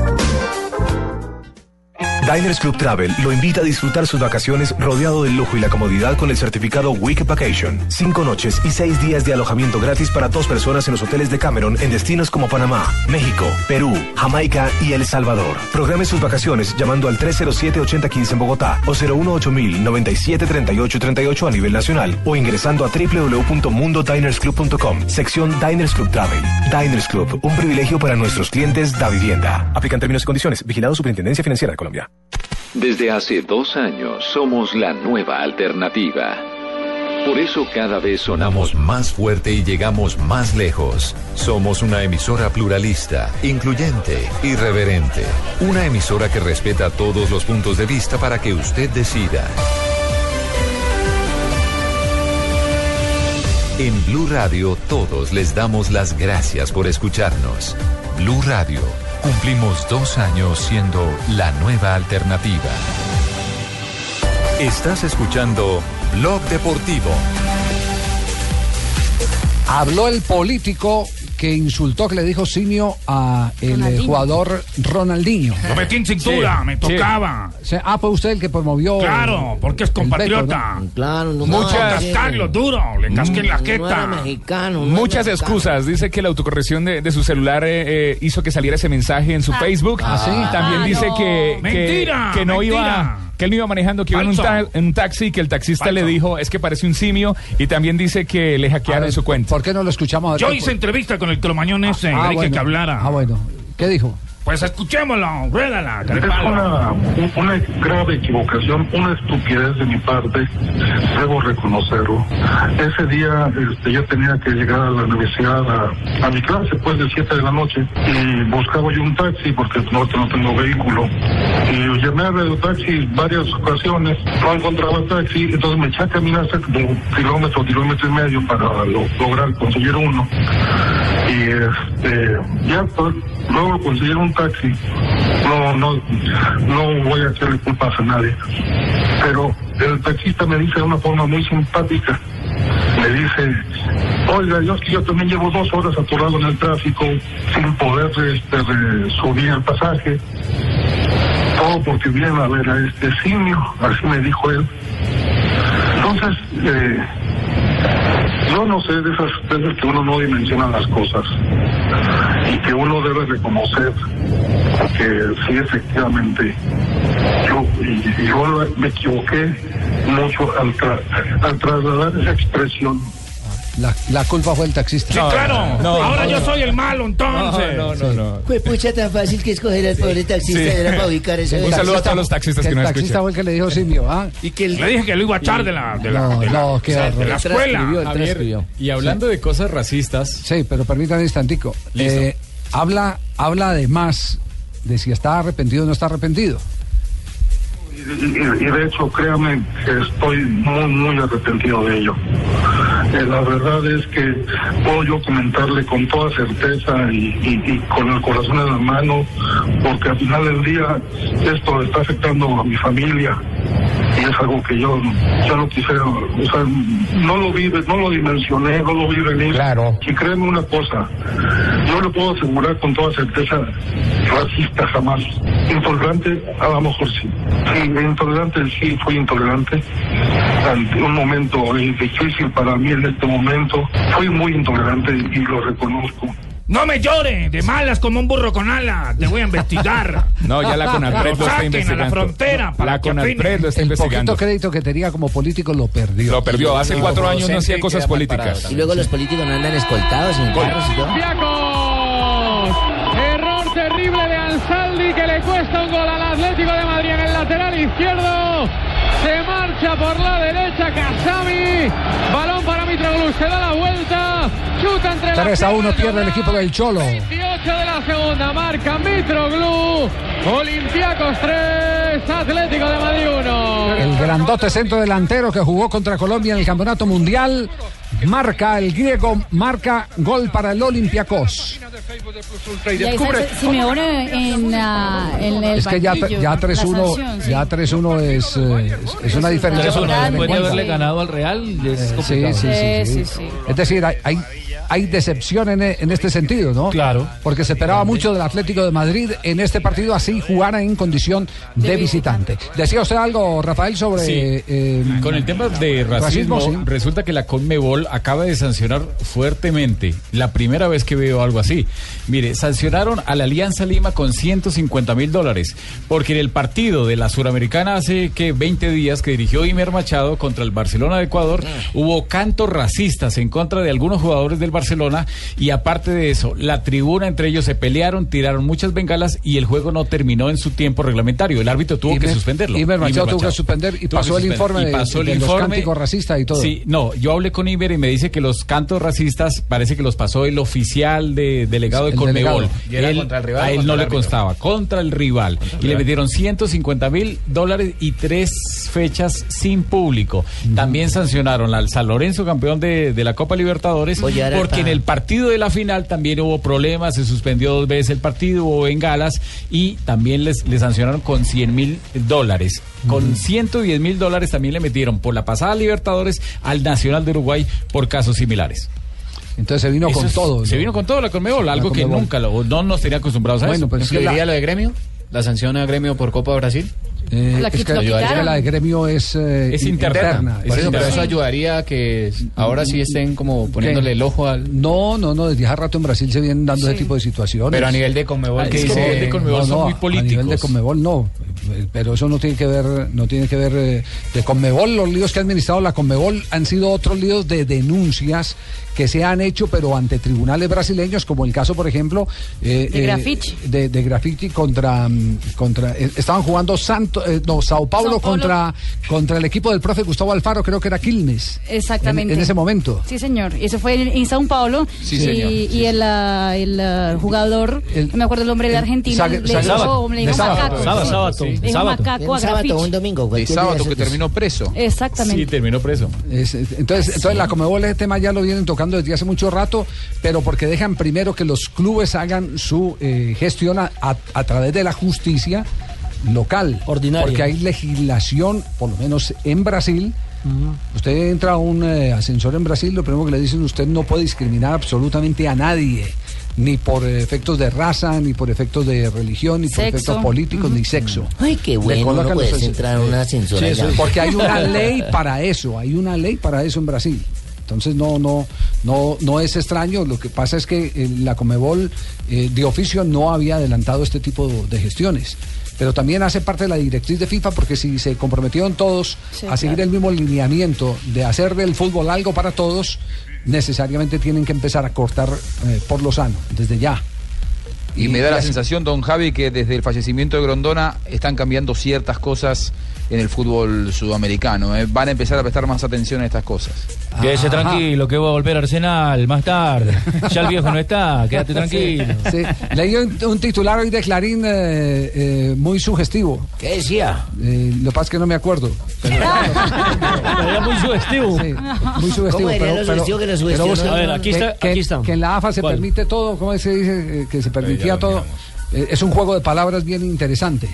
Diners Club Travel lo invita a disfrutar sus vacaciones rodeado del lujo y la comodidad con el certificado Week Vacation. Cinco noches y seis días de alojamiento gratis para dos personas en los hoteles de Cameron en destinos como Panamá, México, Perú, Jamaica y El Salvador. Programe sus vacaciones llamando al 307-8015 en Bogotá o 018-973838 a nivel nacional o ingresando a www.mundodinersclub.com, sección Diners Club Travel. Diners Club, un privilegio para nuestros clientes da vivienda. Aplican términos y condiciones. Vigilado Superintendencia Financiera de Colombia. Desde hace dos años somos la nueva alternativa. Por eso cada vez sonamos más fuerte y llegamos más lejos. Somos una emisora pluralista, incluyente, irreverente. Una emisora que respeta todos los puntos de vista para que usted decida. En Blue Radio todos les damos las gracias por escucharnos. Blue Radio, cumplimos dos años siendo la nueva alternativa. Estás escuchando Blog Deportivo. Habló el político que insultó, que le dijo simio a el Ronaldinho. jugador Ronaldinho. Lo metí en cintura, Sí, me tocaba. Sí, Ah, fue usted el que promovió. Claro, porque es compatriota. ¿no? Claro, no Muchas cascarlo duro, le casqué en la No era jeta. mexicano. no Muchas era mexicano. excusas. Dice que la autocorrección de, de su celular eh, eh, hizo que saliera ese mensaje en su Facebook. Ah, ¿sí? También Ah, dice no. que, que, Mentira, que no mentira. iba. Que él no iba manejando, que iba en un, ta- en un taxi y que el taxista le dijo es que parece un simio y también dice que le hackearon su cuenta. ¿Por qué no lo escuchamos? Yo hice entrevista con el cromañón ese, Ah, le dije bueno. que hablara. Ah, bueno. ¿Qué dijo? Pues escuchémoslo, ruédala, Es una, una grave equivocación, una estupidez de mi parte, debo reconocerlo. Ese día este, yo tenía que llegar a la universidad a, a mi clase, pues de 7 de la noche, y buscaba yo un taxi porque no, no tengo vehículo. Y llamé a Radio Taxi varias ocasiones, no encontraba taxi, entonces me eché a caminar hasta un kilómetro, kilómetro y medio para lo- lograr conseguir uno. Y este, ya pues, luego conseguir un taxi. No, no, no voy a echarle culpas a nadie. Pero el taxista me dice de una forma muy simpática. Me dice, oiga, yo, yo también llevo dos horas atorado en el tráfico sin poder este, subir el pasaje. Todo porque viene a ver a este simio, así me dijo él. Entonces, eh, yo no sé de esas veces que uno no dimensiona las cosas y que uno debe reconocer que sí, efectivamente, yo yo, me equivoqué mucho al, tra- al trasladar esa expresión. La, la culpa fue el taxista. Sí, claro. Ahora yo soy el malo, entonces. No, no, no. Fue pucha tan fácil que escoger al pobre taxista Sí. era para ubicar ese El taxista- El taxista fue el que le dijo simio, ¿ah? Y que le dije que lo iba a echar de la, de la, No, de la- no, qué de la escuela. Javier, y hablando de cosas racistas. Sí, pero permítame un instantico. Eh, habla, habla además de si está arrepentido o no está arrepentido. Y, y- y de hecho, créame que estoy muy, muy arrepentido de ello. Eh, la verdad es que puedo yo comentarle con toda certeza y, y- y con el corazón en la mano, porque al final del día esto está afectando a mi familia y es algo que yo, yo no quisiera, o sea, no lo vive, no lo dimensioné, no lo vi venir. Claro. Y créeme una cosa, yo le puedo asegurar con toda certeza, racista jamás. Intolerante, a lo mejor sí. Sí, intolerante, sí, fui intolerante. Ante un momento eh, difícil para mí en este momento, fui muy intolerante y lo reconozco. No me llore, de malas como un burro con alas. Te voy a investigar. *laughs* No, ya la Conalpred Lo está saquen a investigando. la frontera para La que Conalpred lo está El investigando. poquito crédito que tenía como político lo perdió. Lo perdió. Hace cuatro años no hacía cosas políticas. Y luego los políticos no andan escoltados en carros y todo. Error terrible de Ansaldi que le cuesta un gol al Atlético de el lateral izquierdo. Se marcha por la derecha Casami. Balón para Mitroglou. Se da la vuelta. Chuta entre las 3 a 1 piernas, pierde el equipo del Cholo. 28 de la segunda. Marca Mitroglou. Olympiacos 3. Atlético de Madrid 1. El grandote centro delantero que jugó contra Colombia en el Campeonato Mundial. Marca el griego, marca gol para el Olympiacos. Y ahí está Simeone en, en el Es que ya, banquillo, ya la 3-1 sanción, sí. ya 3-1 es, eh, es, es una diferencia. 3-1 para tener en después de haberle ganado al Real, es Sí, complicado. sí, sí, sí. Sí, sí, sí. Es decir, hay, hay, hay decepción en, en este sentido, ¿no? Claro. Porque se esperaba mucho del Atlético de Madrid en este partido, así jugara en condición de visitante. ¿Decía usted algo, Rafael, sobre... Sí. eh, Con el tema de racismo, sí. resulta que la Conmebol acaba de sancionar fuertemente. La primera vez que veo algo así. Mire, sancionaron a la Alianza Lima con 150 mil dólares. Porque en el partido de la Suramericana hace que 20 días que dirigió Imer Machado contra el Barcelona de Ecuador, hubo cantos racistas en contra de algunos jugadores del Barcelona. Y aparte de eso, la tribuna entre ellos se pelearon, tiraron muchas bengalas y el juego no terminó en su tiempo reglamentario. El árbitro tuvo que suspenderlo. Imer Machado tuvo que suspender y pasó el informe Y de- pasó el de los informe. cánticos racistas y todo. Sí, no, yo hablé con Iber y me dice que los cantos racistas parece que los pasó el oficial de delegado de El Conmebol. delegado. ¿Y era contra el rival A él no le constaba, contra el rival. y le metieron 150 mil dólares y tres fechas sin público. También sancionaron al San Lorenzo, campeón de, de la Copa Libertadores, Oye, ahora está- en el partido de la final también hubo problemas, se suspendió dos veces el partido, hubo bengalas y también les, le sancionaron con 100 mil dólares. Con 110 mil dólares también le metieron por la pasada Libertadores al Nacional de Uruguay por casos similares. Entonces se vino Eso con es- todo. Se ¿no? vino con todo la Conmebol, La algo que nunca lo, no nos tenía acostumbrados a Bueno, eso. pues es que ¿Incluiría lo de gremio? ¿La sanción a gremio por Copa Brasil? Eh, La es que, que la de gremio es, eh, Es interna. Por es eso, pero eso ayudaría a que ahora sí estén como poniéndole el ojo al... No, no, no, desde hace rato en Brasil se vienen dando ese tipo de situaciones. Pero a nivel de Conmebol, Ah, que dice- que a nivel de Conmebol son muy A nivel de políticos. Conmebol no, pero eso no tiene que ver, no tiene que ver eh, de Conmebol, los líos que ha administrado la Conmebol han sido otros líos de denuncias que se han hecho, pero ante tribunales brasileños, como el caso, por ejemplo, eh, De eh, Graffiti. de, de Graffiti contra, mm, contra eh, estaban jugando Santo, eh, no, Sao Paulo, Sao Paulo. contra contra el equipo del profe Gustavo Alfaro, creo que era Quilmes. Exactamente. En, en ese momento. Sí, señor. Y eso fue en, en Sao Paulo. Sí, y, señor. y el, ah, el, ah, jugador, no me acuerdo el nombre de Argentina, le dijo, Sábato. le dijo sábado. macaco. Sábado, sí. sábado. Le dijo Sábado. macaco a Un sábado o Graffiti. un domingo. Cualquier sábado que terminó preso. Exactamente. Sí, terminó preso. Es- es- entonces, entonces la Comebol ese tema ya lo vienen tocando desde hace mucho rato, pero porque dejan primero que los clubes hagan su eh, gestión a, a- a través de la justicia local. Ordinaria. Porque hay legislación, por lo menos en Brasil. Usted entra a un eh, ascensor en Brasil, lo primero que le dicen, usted no puede discriminar absolutamente a nadie, ni por efectos de raza, ni por efectos de religión, ni por efectos políticos, ni sexo. Ay, qué bueno, no puedes entrar a un ascensor Sí, porque hay una *laughs* ley para eso, hay una ley para eso en Brasil. Entonces no, no, no, no es extraño. Lo que pasa es que eh, la Comebol eh, de oficio no había adelantado este tipo de gestiones. pero también hace parte de la directriz de FIFA porque si se comprometieron todos Sí, a seguir claro. el mismo lineamiento de hacer del fútbol algo para todos, necesariamente tienen que empezar a cortar eh, por lo sano, desde ya. Y, me da la así- sensación, don Javi, que desde el fallecimiento de Grondona están cambiando ciertas cosas en el fútbol sudamericano. ¿eh? Van a empezar a prestar más atención a estas cosas. Quédese tranquilo, que voy a volver a Arsenal más tarde. *laughs* Ya el viejo no está, quédate tranquilo. Sí. Leí un, un titular hoy de Clarín eh, eh, muy sugestivo. ¿Qué decía? Eh, lo que pasa es que no me acuerdo. Pero- *laughs* Era muy sugestivo. Sí, muy sugestivo. ¿Cómo diría pero- lo pero- sugestivo que lo pero sugestiona? busca- A ver, aquí está, que, aquí está. que en la AFA se ¿Cuál? permite todo, ¿cómo se dice? Que se permitía todo. Es un juego de palabras bien interesante.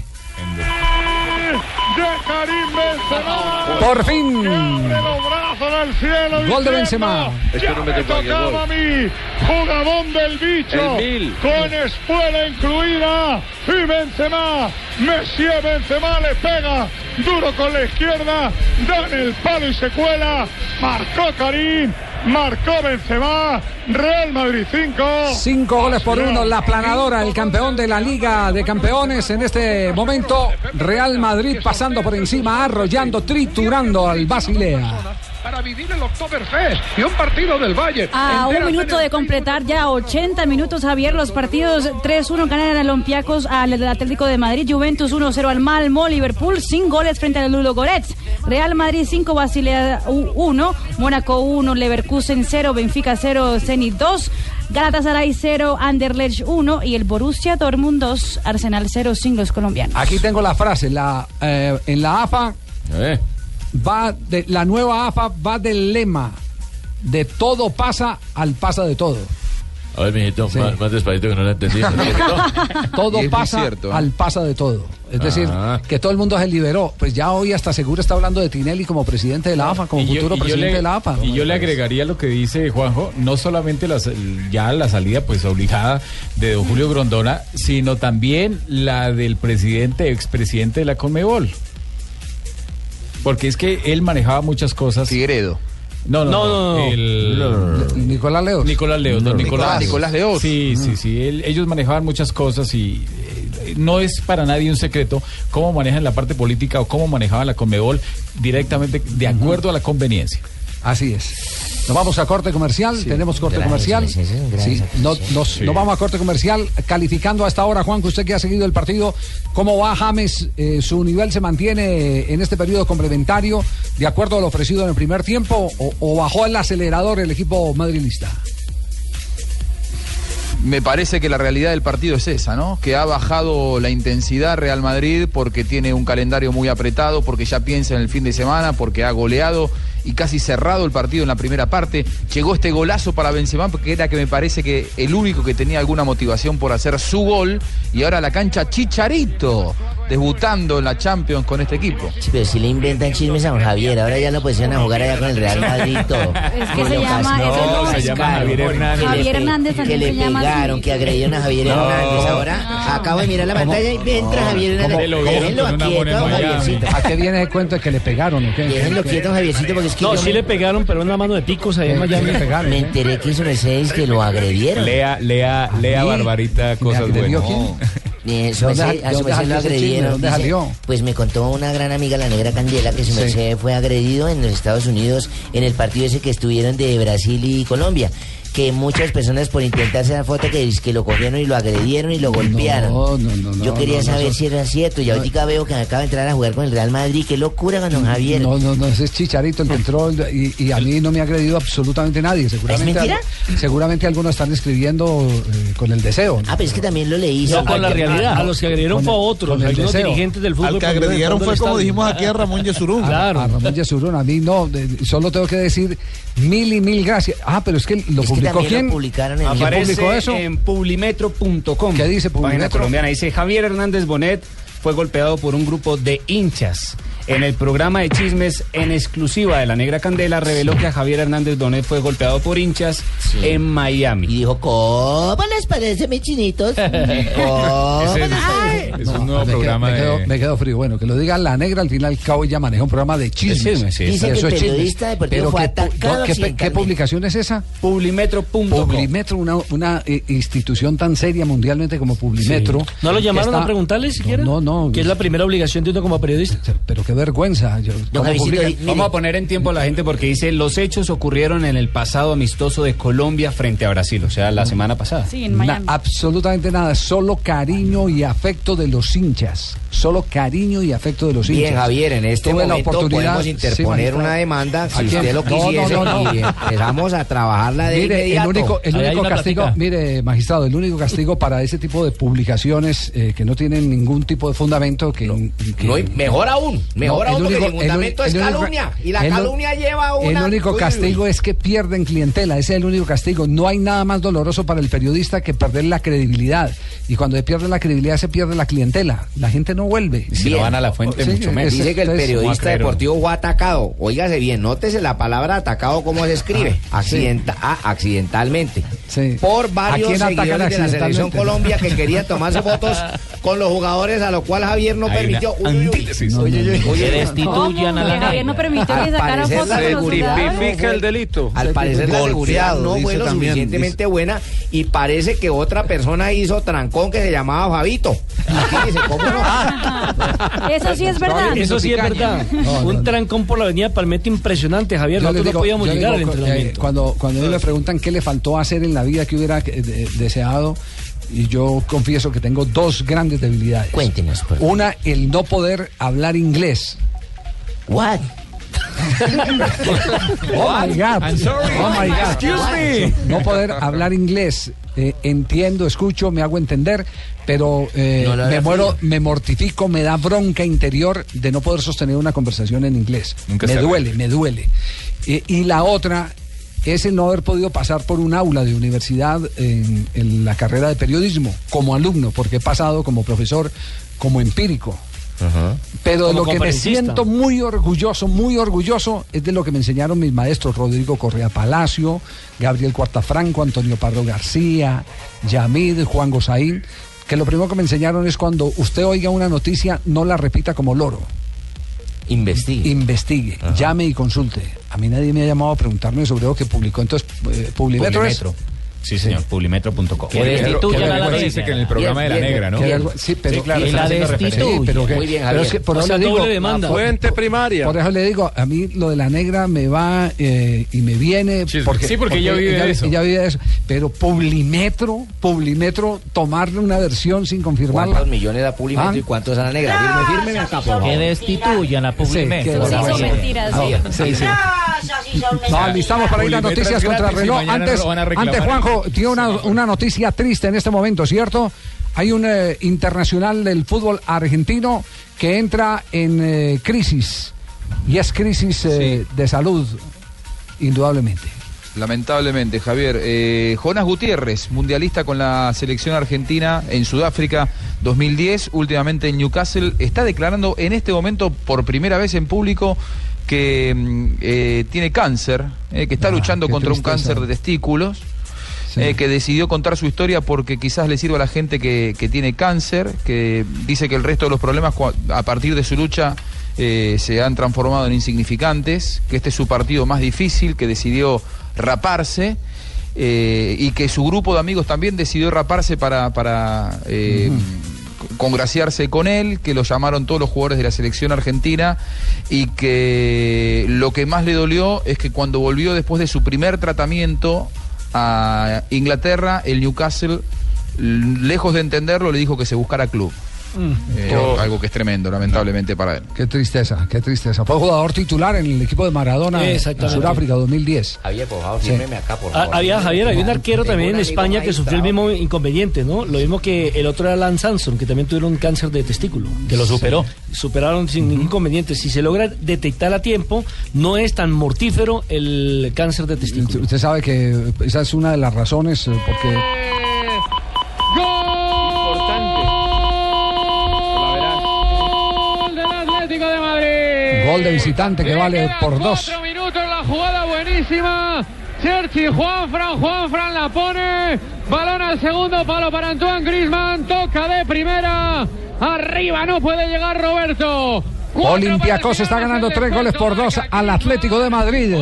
Por fin. Que abre los brazos al cielo. Gol de diciendo, Benzema. Ya me tocaba a mí, jugadón del bicho, con espuela incluida. Y Benzema, Messi Benzema le pega duro con la izquierda, dan el palo y se cuela. Marcó Karim, marcó Benzema, Real Madrid 5. Cinco goles por uno, la planadora, el campeón de la Liga de Campeones en este momento. Real Madrid pasando por encima, arrollando, triturando al Basilea. Para vivir el Oktoberfest y un partido del Valle. A un minuto de completar ya 80 minutos, Javier, los partidos 3-1 ganan el Olympiacos al Atlético de Madrid, Juventus 1-0 al Malmo, Liverpool sin goles frente al Ludo Goretz, Real Madrid 5, Basilea 1, Mónaco 1, Leverkusen 0, Benfica 0, Zenit 2, Galatasaray 0, Anderlecht 1 y el Borussia Dortmund 2, Arsenal 0 sin los colombianos. Aquí tengo la frase, la, eh, en la AFA va de, la nueva AFA va del lema de todo pasa al pasa de todo. A ver, mijito, Sí. más, más despacito que no lo entendí. *laughs* Todo es pasa cierto, ¿eh? al pasa de todo. Es decir, Ah. que todo el mundo se liberó. Pues ya hoy hasta seguro está hablando de Tinelli como presidente de la AFA, como Y futuro yo presidente le- de la AFA. Y yo le agregaría lo que dice Juanjo, no solamente la, sal- ya la salida pues obligada de don Julio Grondona, sino también la del presidente, expresidente de la Conmebol. Porque es que él manejaba muchas cosas. Figueredo. No, no, No, no. no, no. el- Nicolás Leos. Nicolás Leos, don Nicolás. Nicolás Leos. Sí, sí, sí. él- ellos manejaban muchas cosas y eh, no es para nadie un secreto cómo manejan la parte política o cómo manejaban la Conmebol directamente de acuerdo a la conveniencia. Así es. Nos vamos a corte comercial. Tenemos corte Gracias, comercial. gracias, Sí, gracias. no- nos, nos vamos a corte comercial. Calificando hasta ahora, Juan, que usted que ha seguido el partido, ¿cómo va James? Eh, ¿Su nivel se mantiene en este periodo complementario de acuerdo a lo ofrecido en el primer tiempo o, o bajó el acelerador el equipo madrilista? Me parece que la realidad del partido es esa, ¿no? Que ha bajado la intensidad Real Madrid porque tiene un calendario muy apretado, porque ya piensa en el fin de semana, porque ha goleado y casi cerrado el partido en la primera parte. Llegó este golazo para Benzema porque era que me parece que el único que tenía alguna motivación por hacer su gol y ahora la cancha Chicharito debutando en la Champions con este equipo. Sí, pero si le inventan chismes a don Javier, ahora ya lo pusieron a jugar allá con el Real Madrid todo. Es que se Lo llama- no se llama Javier Hernández. que le Javier Hernández Que le se llama así. pegaron, que agredieron a Javier Hernández. Ahora acabo de mirar la pantalla y entra Javier Hernández. lo con una quieto. Javiercito. ¿A qué viene el cuento de que le pegaron o qué? Déjenlo quieto, Javiercito, porque es que No, sí me, le pegaron, pero una mano de picos ahí en Sí, Miami. le pegaron. me enteré que hizo Mercedes que lo agredieron. Lea, lea, lea? Barbarita, ¿Me cosas buenas. sal- a su merced lo chisme? agredieron. ¿Dónde dice, salió? Pues me contó una gran amiga, la negra Candela, que su Sí. merced fue agredido en los Estados Unidos en el partido ese que estuvieron de Brasil y Colombia. Que muchas personas por intentarse dar foto que, que lo cogieron y lo agredieron y lo golpearon. No, no, no, no, Yo quería no, no, saber si era cierto. Y ahorita veo que acaba de entrar a jugar con el Real Madrid. Qué locura con don Javier. No, no, no, ese es Chicharito el que entró y, y a mí no me ha agredido absolutamente nadie. Seguramente, ¿Es mentira? al- seguramente algunos están escribiendo eh, con el deseo. ¿no? Ah, pero es que también lo leí. No, con la realidad. A los que agredieron fue a otros, con el algunos deseo. dirigentes del fútbol. Al que agredieron fue como dijimos aquí a Ramón Yesurún. *laughs* Claro. A Ramón Yesurún, a mí no, de- solo tengo que decir mil y mil gracias. Ah, pero es que lo Es que publicó también quién. lo publicaron en ¿Quién Aparece publicó eso? en publimetro.com. ¿Qué dice Página Publimetro? colombiana. Dice Javier Hernández Bonet fue golpeado por un grupo de hinchas. En el programa de chismes en exclusiva de La Negra Candela reveló que a Javier Hernández Bonet fue golpeado por hinchas en Miami. Y dijo, ¿cómo les parece, mis chinitos? *laughs* ¿Cómo es- un nuevo me programa quedo, me, quedo, de... me quedo frío. Bueno, que lo diga la negra, al final y al cabo ella maneja un programa de chismes. Sí. Y Dice que eso el es chismes. periodista deportivo fue ¿qué pu- atacado ¿qué, pe- ¿Qué accidentalmente. publicación es esa? Publimetro.com. Publimetro, una, una eh, institución tan seria mundialmente como Publimetro. Sí. ¿No lo llamaron que a preguntarle siquiera? No, no. Que es la primera obligación de uno como periodista. Pero qué vergüenza. Yo-. Vamos a poner en tiempo a la gente porque dice los hechos ocurrieron en el pasado amistoso de Colombia frente a Brasil, o sea, la semana pasada. Sí, en Miami. Na- absolutamente nada, solo cariño y afecto de los hinchas. Solo cariño y afecto de los hinchas. Bien, Javier, en este Tuve la momento oportunidad- podemos interponer una demanda si usted lo No, no, quisiese no, no. y empezamos a trabajarla de Mire, el inmediato. único, el único castigo, mire, magistrado, el único castigo para ese tipo de publicaciones eh, que no tienen ningún tipo de fundamento, que, que- mejor aún, mejor No, aún, porque el único- fundamento el es único- calumnia, y la el- calumnia lleva una... El único Uy, uy, castigo es que pierden clientela, ese es el único castigo. No hay nada más doloroso para el periodista que perder la credibilidad. Y cuando se pierde la credibilidad se pierde la clientela. La gente no vuelve. si no van a la fuente, Sí, mucho menos. Dice que el periodista deportivo fue atacado. Óigase bien, nótese la palabra atacado cómo se escribe. Ah, Accidenta- ah, accidentalmente. Sí. Por ¿A varios seguidores de la selección accidentalmente? Colombia que querían tomarse *laughs* fotos con los jugadores a lo cual Javier no Hay una permitió. Uy, uy, uy. antítesis. Uy, uy, uy. Que destituyan a la Javier no permitió que Al sacaran parecer fotos los. Tipifica el delito. Al parecer la seguridad Golpeado, no fue lo también, suficientemente buena y parece que otra persona hizo trancón que se llamaba Fabito. Fíjese, ¿cómo no? *laughs* Eso sí es verdad. Eso sí es verdad. No, no, Un no. trancón por la avenida Palmetto impresionante, Javier. Le Nosotros digo- no podíamos le llegar al eh, entrenamiento. cuando mí me preguntan qué le faltó hacer en la vida que hubiera eh, de- deseado, y yo confieso que tengo dos grandes debilidades. Cuéntenos, por favor. Una, el no poder hablar inglés. What? *laughs* Oh my God. I'm sorry. Oh my God. Excuse me. No poder hablar inglés. Eh, entiendo, escucho, me hago entender, pero eh, No me muero, me mortifico, me da bronca interior de no poder sostener una conversación en inglés. Nunca me duele, me duele. Eh, y la otra es el no haber podido pasar por un aula de universidad en, en la carrera de periodismo como alumno, porque he pasado como profesor, como empírico. Pero de lo que me siento muy orgulloso, muy orgulloso, es de lo que me enseñaron mis maestros, Rodrigo Correa Palacio, Gabriel Cuartafranco, Antonio Pardo García, Yamid, Juan Gozaín, que lo primero que me enseñaron es cuando usted oiga una noticia, no la repita como loro. Investigue. Investigue, llame y consulte. A mí nadie me ha llamado a preguntarme sobre lo que publicó. Entonces, eh, Publimetro Publimetro. Sí, señor, publimetro.com. Que destituyan a la dice que en el programa de la negra, ¿no? sí, pero, que referencia. Sí, pero que- Muy bien, pero es Javier. que por eso le digo. Fuente primaria. Por eso le digo, a mí lo de la negra me va eh, y me viene. Sí, sí, porque ella vive de eso. ella vive de eso. Pero Publimetro, Publimetro, tomarle una versión sin confirmarla. ¿Cuántos millones da Pulimetro Ah. y cuántos a la negra? Firme, firme acá, por favor. Que destituyan a Publimetro. Sí, son mentiras. Ah, sí, sí. No, listamos para ir las Publimetro noticias contra reloj. Antes, lo tiene una, una noticia triste en este momento, ¿cierto? Hay un eh, internacional del fútbol argentino que entra en eh, crisis. Y es crisis eh, de salud, indudablemente. Lamentablemente, Javier. Eh, Jonas Gutiérrez, mundialista con la selección argentina en Sudáfrica 2010, últimamente en Newcastle, está declarando en este momento por primera vez en público que mm, eh, tiene cáncer, eh, que está Ah, luchando contra un cáncer de testículos. Sí. eh, que decidió contar su historia porque quizás le sirva a la gente que, que tiene cáncer, que dice que el resto de los problemas a partir de su lucha eh, se han transformado en insignificantes, que este es su partido más difícil, que decidió raparse eh, y que su grupo de amigos también decidió raparse para, para eh, congraciarse con él, que lo llamaron todos los jugadores de la selección argentina y que lo que más le dolió es que cuando volvió después de su primer tratamiento a Inglaterra, el Newcastle, lejos de entenderlo, le dijo que se buscara club. Eh, Oh. Algo que es tremendo, lamentablemente, para él. Qué tristeza, qué tristeza. Fue jugador titular en el equipo de Maradona en. Sudáfrica 2010. Javier, por favor, Sí. acá, por Ah, favor. Había, Javier, había un arquero Tengo también un en España que sufrió el mismo inconveniente, ¿no? Lo mismo que el otro era Lance Samson, que también tuvieron cáncer de testículo. Que lo superó. Superaron sin ningún inconveniente. Si se logra detectar a tiempo, no es tan mortífero el cáncer de testículo. Usted sabe que esa es una de las razones, eh, porque Gol de visitante que vale por dos. Cuatro minutos la jugada buenísima. Cherchi, Juanfran, Juanfran la pone. Balón al segundo palo para Antoine Grisman. Toca de primera. Arriba no puede llegar Roberto. Olympiacos está ganando tres goles por dos al Atlético de Madrid.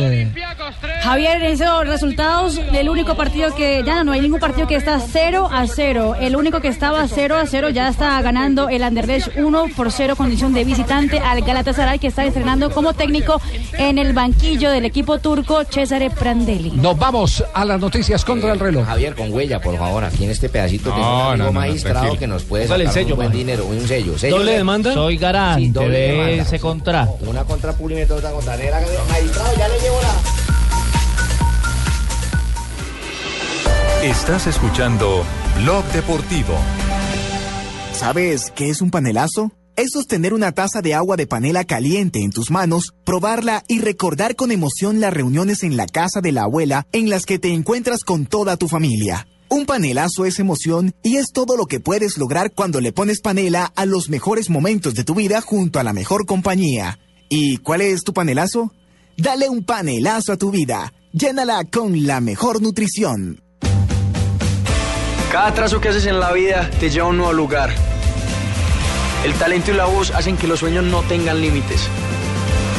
Javier, en esos resultados, el único partido que ya no hay ningún partido que está 0 a 0. El único que estaba 0 a 0 ya está ganando el Anderlecht 1 por 0 condición de visitante al Galatasaray que está estrenando como técnico en el banquillo del equipo turco Cesare Prandelli. Nos vamos a las noticias contra el reloj. Javier, con huella, por favor, aquí en este pedacito tengo No, un amigo no, no, no, magistrado tranquilo. que nos puede sacar el sello, un buen dinero, un sello. sello ¿Doble de- demanda? Soy garante Sí, doble de ese contrato. Una contra Pulimetro, otra contra. Magistrado, ya le llevo la... Estás escuchando Blog Deportivo. ¿Sabes qué es un panelazo? Es sostener una taza de agua de panela caliente en tus manos, probarla y recordar con emoción las reuniones en la casa de la abuela en las que te encuentras con toda tu familia. Un panelazo es emoción y es todo lo que puedes lograr cuando le pones panela a los mejores momentos de tu vida junto a la mejor compañía. ¿Y cuál es tu panelazo? Dale un panelazo a tu vida. Llénala con la mejor nutrición. Cada trazo que haces en la vida te lleva a un nuevo lugar. El talento y la voz hacen que los sueños no tengan límites.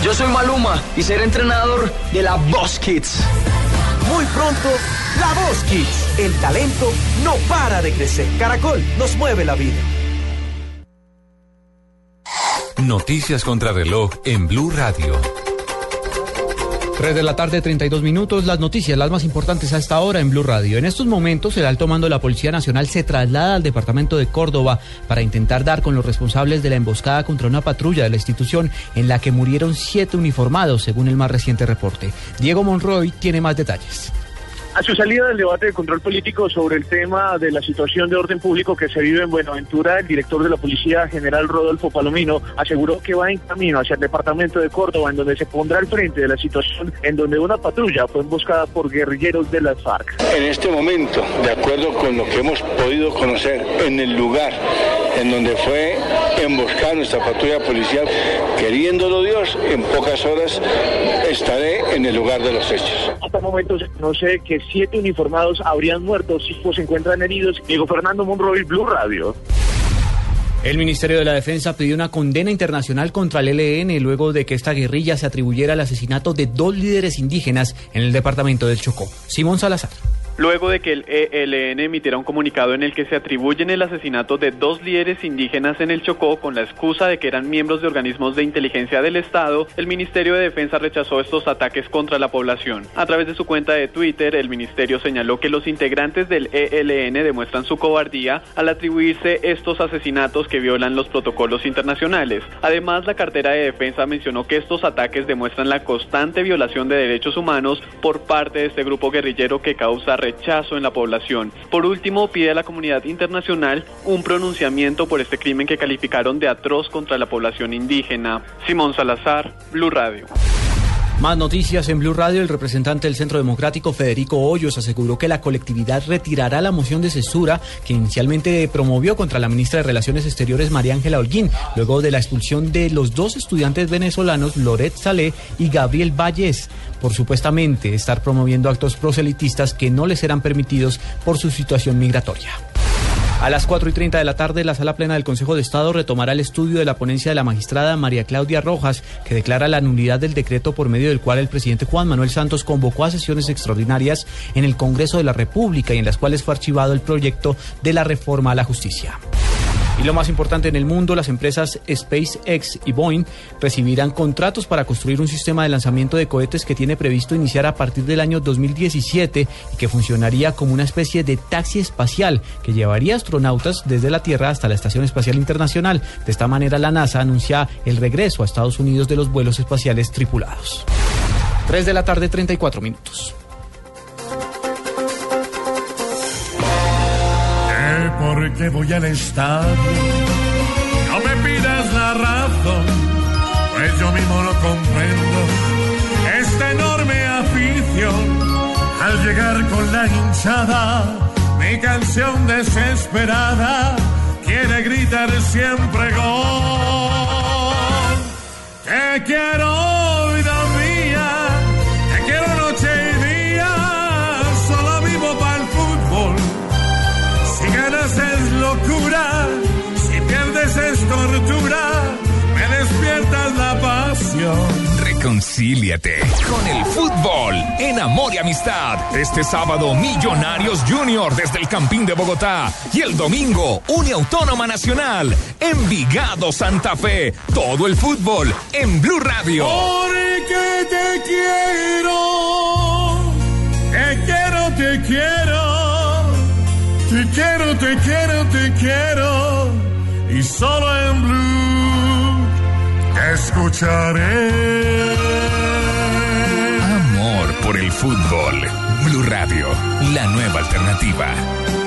Yo soy Maluma y seré entrenador de la Boss Kids. Pronto, La Voz Kids. El talento no para de crecer. Caracol nos mueve la vida. Noticias contra reloj en Blue Radio. 3 de la tarde, 32 minutos. Las noticias, las más importantes a esta hora en Blue Radio. En estos momentos, el alto mando de la Policía Nacional se traslada al departamento de Córdoba para intentar dar con los responsables de la emboscada contra una patrulla de la institución en la que murieron siete uniformados, según el más reciente reporte. Diego Monroy tiene más detalles. A su salida del debate de control político sobre el tema de la situación de orden público que se vive en Buenaventura, el director de la Policía General Rodolfo Palomino aseguró que va en camino hacia el departamento de Córdoba, en donde se pondrá al frente de la situación en donde una patrulla fue emboscada por guerrilleros de las FARC. En este momento, de acuerdo con lo que hemos podido conocer en el lugar en donde fue emboscada nuestra patrulla policial, queriéndolo Dios, en pocas horas estaré en el lugar de los hechos. Hasta el momento se conoce que siete uniformados habrían muerto, cinco se encuentran heridos. Diego Fernando Monroy, Blue Radio. El Ministerio de la Defensa pidió una condena internacional contra el ELN luego de que esta guerrilla se atribuyera el asesinato de dos líderes indígenas en el departamento del Chocó. Simón Salazar. Luego de que el ELN emitiera un comunicado en el que se atribuyen el asesinato de dos líderes indígenas en el Chocó con la excusa de que eran miembros de organismos de inteligencia del Estado, el Ministerio de Defensa rechazó estos ataques contra la población. A través de su cuenta de Twitter, el ministerio señaló que los integrantes del ELN demuestran su cobardía al atribuirse estos asesinatos que violan los protocolos internacionales. Además, la cartera de defensa mencionó que estos ataques demuestran la constante violación de derechos humanos por parte de este grupo guerrillero que causa rechazo en la población. Por último, pide a la comunidad internacional un pronunciamiento por este crimen que calificaron de atroz contra la población indígena. Simón Salazar, Blue Radio. Más noticias en Blue Radio. El representante del Centro Democrático, Federico Hoyos, aseguró que la colectividad retirará la moción de censura que inicialmente promovió contra la ministra de Relaciones Exteriores, María Ángela Holguín, luego de la expulsión de los dos estudiantes venezolanos, Loret Saleh y Gabriel Valles, por supuestamente estar promoviendo actos proselitistas que no les serán permitidos por su situación migratoria. A las 4 y 30 de la tarde, la sala plena del Consejo de Estado retomará el estudio de la ponencia de la magistrada María Claudia Rojas, que declara la nulidad del decreto por medio del cual el presidente Juan Manuel Santos convocó a sesiones extraordinarias en el Congreso de la República y en las cuales fue archivado el proyecto de la reforma a la justicia. Y lo más importante en el mundo, las empresas SpaceX y Boeing recibirán contratos para construir un sistema de lanzamiento de cohetes que tiene previsto iniciar a partir del año 2017 y que funcionaría como una especie de taxi espacial que llevaría astronautas desde la Tierra hasta la Estación Espacial Internacional. De esta manera, la NASA anuncia el regreso a Estados Unidos de los vuelos espaciales tripulados. 3 de la tarde, 34 minutos. ¿Qué por qué voy al estadio? No me pidas la razón, pues yo mismo lo comprendo. Esta enorme afición, al llegar con la hinchada, mi canción desesperada quiere gritar siempre gol. Te quiero, pasión. Reconcíliate con el fútbol en Amor y Amistad. Este sábado, Millonarios Junior desde el Campín de Bogotá. Y el domingo, Uniautónoma Nacional. Envigado Santa Fe. Todo el fútbol en Blue Radio. Porque te quiero, te quiero, te quiero, te quiero, te quiero, te quiero, y solo en Blue escucharé. Amor por el fútbol. Blue Radio, la nueva alternativa.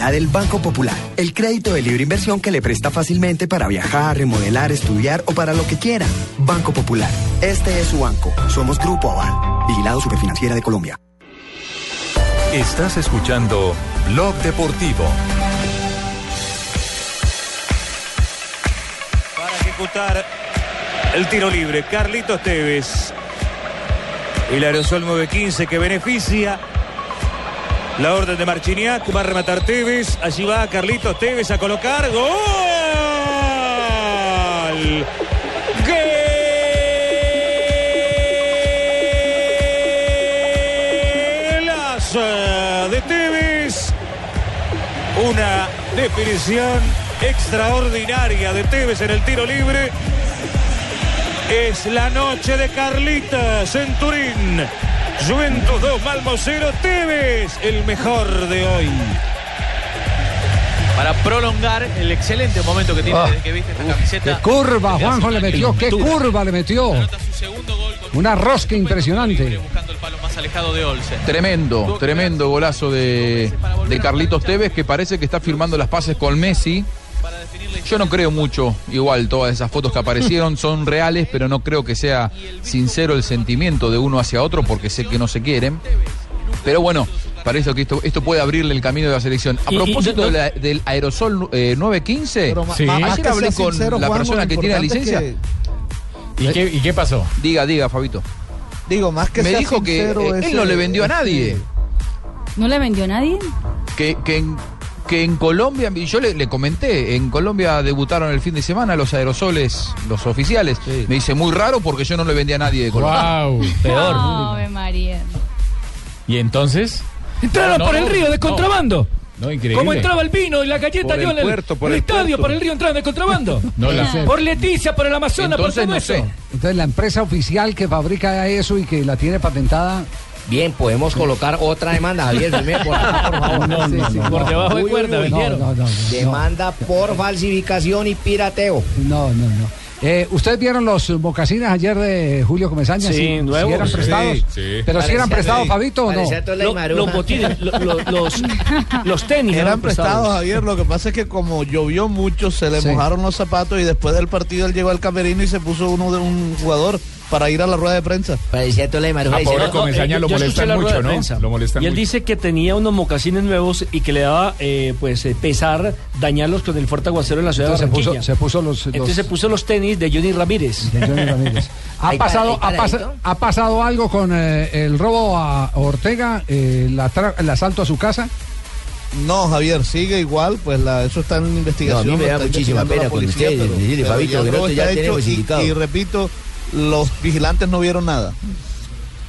Del Banco Popular. El crédito de libre inversión que le presta fácilmente para viajar, remodelar, estudiar o para lo que quiera. Banco Popular. Este es su banco. Somos Grupo Aval. Vigilado Superfinanciera de Colombia. Estás escuchando Blog Deportivo. para ejecutar el tiro libre. Carlitos Tevez. El aerosol 915 que beneficia la orden de Marchiniak. Va a rematar Tevez. Allí va Carlitos Tevez a colocar. ¡Gol! Golazo de Tevez. Una definición extraordinaria de Tevez en el tiro libre. Es la noche de Carlitas en Turín. Juventus 2, Malmo 0, Tevez, el mejor de hoy. Para prolongar el excelente momento que tiene Ah. desde que viste esta camiseta. Qué curva, Juanjo un le metió, qué curva le metió. Una rosca impresionante. más alejado de Olsen. Tremendo, tremendo golazo de, de Carlitos Tevez que parece que está firmando las pases con Messi. Yo no creo mucho, igual todas esas fotos que aparecieron *laughs* son reales, pero no creo que sea sincero el sentimiento de uno hacia otro porque sé que no se quieren. Pero bueno, parece que esto, esto puede abrirle el camino de la selección. A Y- y propósito no- de la- del aerosol eh, 915, Pero ma- sí. ayer hablé con sincero, la persona que tiene la licencia. ¿Y qué, ¿Y qué pasó? Diga, diga, Fabito. Digo, más que Me sea dijo que eh, él no le vendió a nadie. ¿No le vendió a nadie? que, que, en, que en Colombia, yo le, le comenté, en Colombia debutaron el fin de semana los aerosoles, los oficiales. Me dice muy raro porque yo no le vendía a nadie de Colombia. Wow, *laughs* Ave María. ¿Y entonces? Entraron No, por no, el río de no. contrabando. No, increíble. ¿Cómo entraba el vino y la galleta Por el yo en el, puerto, por el el estadio, puerto. por el río entraban de contrabando? *laughs* No la sé. Por Leticia, por el Amazonas, por todo eso. Entonces la empresa oficial que fabrica eso y que la tiene patentada. Bien, podemos colocar otra demanda, Javier. Dime por acá, por favor. No, no, no, Por no. debajo de cuerda, uy, uy. vendieron. No, no, no, no. Demanda por falsificación y pirateo. No, no, no. Eh, ¿Ustedes vieron los mocasines ayer de Julio Comesaña? Sí, nuevos. eran Sí, prestados? sí. Pero si eran prestados, Fabito, o no? Lo- los botines, lo- lo- los, *laughs* los tenis Eran eran prestados, prestados. Javier. Lo que pasa es que como llovió mucho, se le Sí. mojaron los zapatos y después del partido él llegó al camerino y se puso uno de un jugador para ir a la rueda de prensa. Parecía todo la Ah, pobre Comesaña lo Yo escuché molestan mucho, ¿no? prensa. Lo molestan y él mucho. dice que tenía unos mocasines nuevos y que le daba eh, pues eh, pesar dañarlos con el fuerte aguacero en la ciudad Entonces de se puso- Barranquilla. se puso los- Entonces los- se puso los tenis de Johnny Ramírez. De Johnny *laughs* Ramírez. ¿Ha pasado, para ha, adentro. ha pasado algo con eh, el robo a Ortega, eh, la tra- el asalto a su casa? No, Javier, sigue igual, pues la, eso está en investigación. No, a mí me lo da muchísima pena con policía, ustedes, Fabito, ya ya hecho y-. Y, repito, los vigilantes no vieron nada.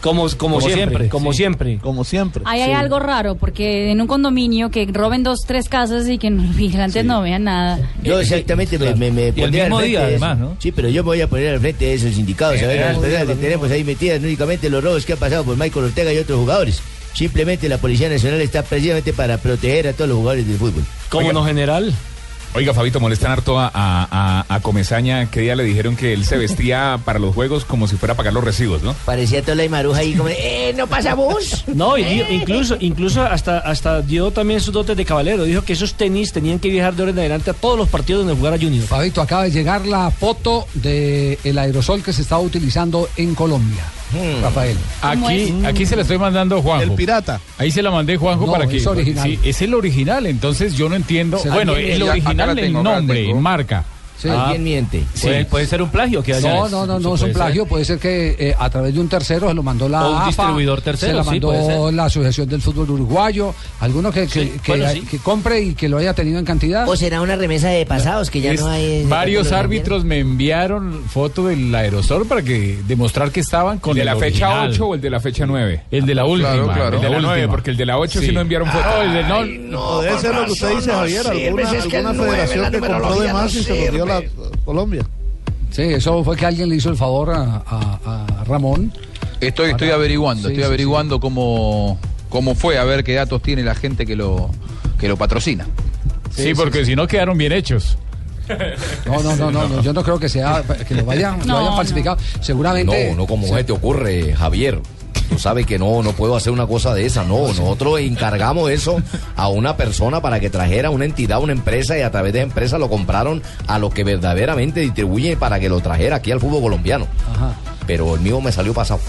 Como, como, siempre, como siempre. Como siempre. Ahí hay algo raro, porque en un condominio que roben dos, tres casas y que los *laughs* vigilantes no vean nada. Yo exactamente me, me, me Y el al mismo día, además, ¿no? Sí, pero yo me voy a poner al frente de esos sindicados, a ver Eh, las personas que tenemos ahí metidas, no únicamente los robos que ha pasado por Michael Ortega y otros jugadores. Simplemente la Policía Nacional está precisamente para proteger a todos los jugadores del fútbol. Como no general. Oiga, Fabito, molestan harto a, a, a, a Comesaña. ¿Qué día le dijeron que él se vestía para los juegos como si fuera a pagar los recibos, no? Parecía toda la maruja ahí como, eh, no pasa bus. *laughs* No, y dio- incluso, incluso hasta, hasta dio también sus dotes de caballero. Dijo que esos tenis tenían que viajar de ahora en adelante a todos los partidos donde jugara Junior. Fabito, acaba de llegar la foto del el aerosol que se estaba utilizando en Colombia. Hmm. Rafael. Aquí, aquí se la estoy mandando a Juanjo. El pirata. Ahí se la mandé Juanjo No, para que. es original. Sí, es el original, entonces yo no entiendo. Se- bueno, el original Acá la el tengo, acá la nombre, marca. Sí. Alguien miente. Sí. Puede, puede ser un plagio que haya. No, no, no, no es un plagio. Puede ser que eh, a través de un tercero se lo mandó la O un AFA, distribuidor tercero, se la sí, mandó puede ser. la Asociación del Fútbol Uruguayo, alguno que, que, que- bueno, sí. que compre y que lo haya tenido en cantidad. O será una remesa de pasados que ya Es- no hay. varios árbitros me enviaron foto del aerosol para que demostrar que estaban con ¿De el la fecha original. 8 o el de la fecha 9? El de la última. Claro, claro. el de de la última. 9, porque el de la 8 sí no enviaron foto. Ah, no, el de- no, No, debe ser lo que usted dice, Javier. Alguna, federación que compró de más y se lo dio la Colombia. Sí, eso fue que alguien le hizo el favor a, a- a Ramón. Estoy, estoy Para- averiguando, Sí, estoy sí, averiguando cómo, cómo fue, a ver qué datos tiene la gente que lo, que lo patrocina. Sí, porque si no quedaron bien hechos. No, no, no, no, *laughs* no, yo no creo que sea que lo vayan, lo No, hayan no. falsificado. Seguramente. No, no, como Sí. se te ocurre, Javier. Tú sabes que no, no puedo hacer una cosa de esa. No, nosotros encargamos eso a una persona para que trajera una entidad, una empresa, y a través de esa empresa lo compraron a los que verdaderamente distribuyen para que lo trajera aquí al fútbol colombiano. Ajá. Pero el mío me salió pasado.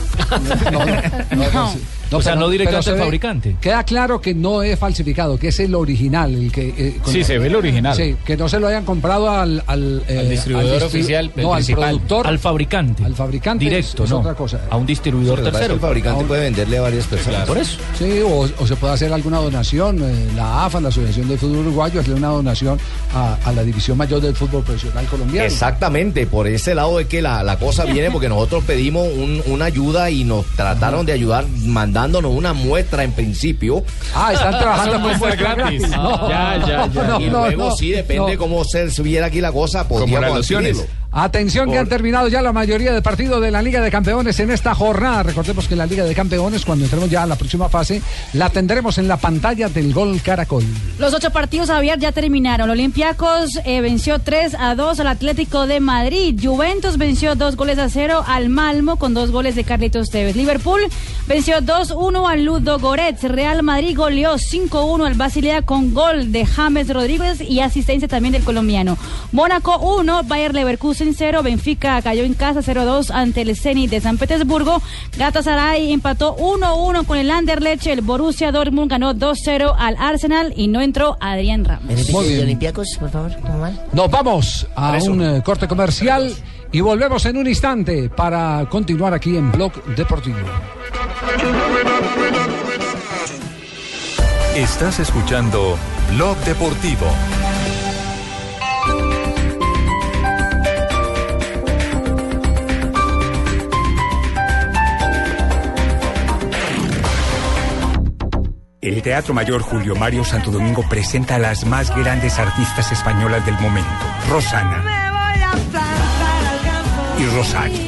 O sea, no directamente ve- fabricante. Queda claro que no es falsificado, que es el original. El que, eh, con- Sí, se ve el original. Sí, que no se lo hayan comprado al, al, eh, Al distribuidor distri- oficial, el no, al productor. Al fabricante. Al fabricante. Directo, es no. otra cosa. A un distribuidor que tercero. el fabricante puede venderle a varias personas. Por eso. Sí, o, o se puede hacer alguna donación. eh, la AFA, la Asociación del Fútbol Uruguayo, hacerle una donación a, a la División Mayor del Fútbol Profesional Colombiano. Exactamente, por ese lado es que la, la cosa viene porque nosotros pedimos un- una ayuda y nos trataron de ayudar mandándonos una muestra en principio. Ah, están trabajando con muestras gratis. gratis. No, Ya, ya, ya. no, y no, luego no, sí, depende no. cómo se subiera aquí la cosa, podríamos las Atención que han terminado ya la mayoría de partidos de la Liga de Campeones en esta jornada. Recordemos que la Liga de Campeones, cuando entremos ya a la próxima fase, la tendremos en la pantalla del Gol Caracol. Los ocho partidos, Javier, ya terminaron. Olympiacos eh, venció 3 a 2 al Atlético de Madrid. Juventus venció 2 goles a 0 al Malmo con dos goles de Carlitos Tevez. Liverpool venció 2-1 al Ludo Goretz. Real Madrid goleó 5-1 al Basilea con gol de James Rodríguez y asistencia también del colombiano. Mónaco 1, Bayer Leverkusen 0. Benfica cayó en casa 0-2 ante el Zenit de San Petersburgo. Galatasaray empató 1-1 con el Anderlecht. El Borussia Dortmund ganó 2-0 al Arsenal y no entró Adrián Ramos. Muy bien. Olympiacos, por favor. Nos vamos a un eh, corte comercial y volvemos en un instante para continuar aquí en Blog Deportivo. Estás escuchando Blog Deportivo. El Teatro Mayor Julio Mario Santo Domingo presenta a las más grandes artistas españolas del momento, Rosana y Rosario.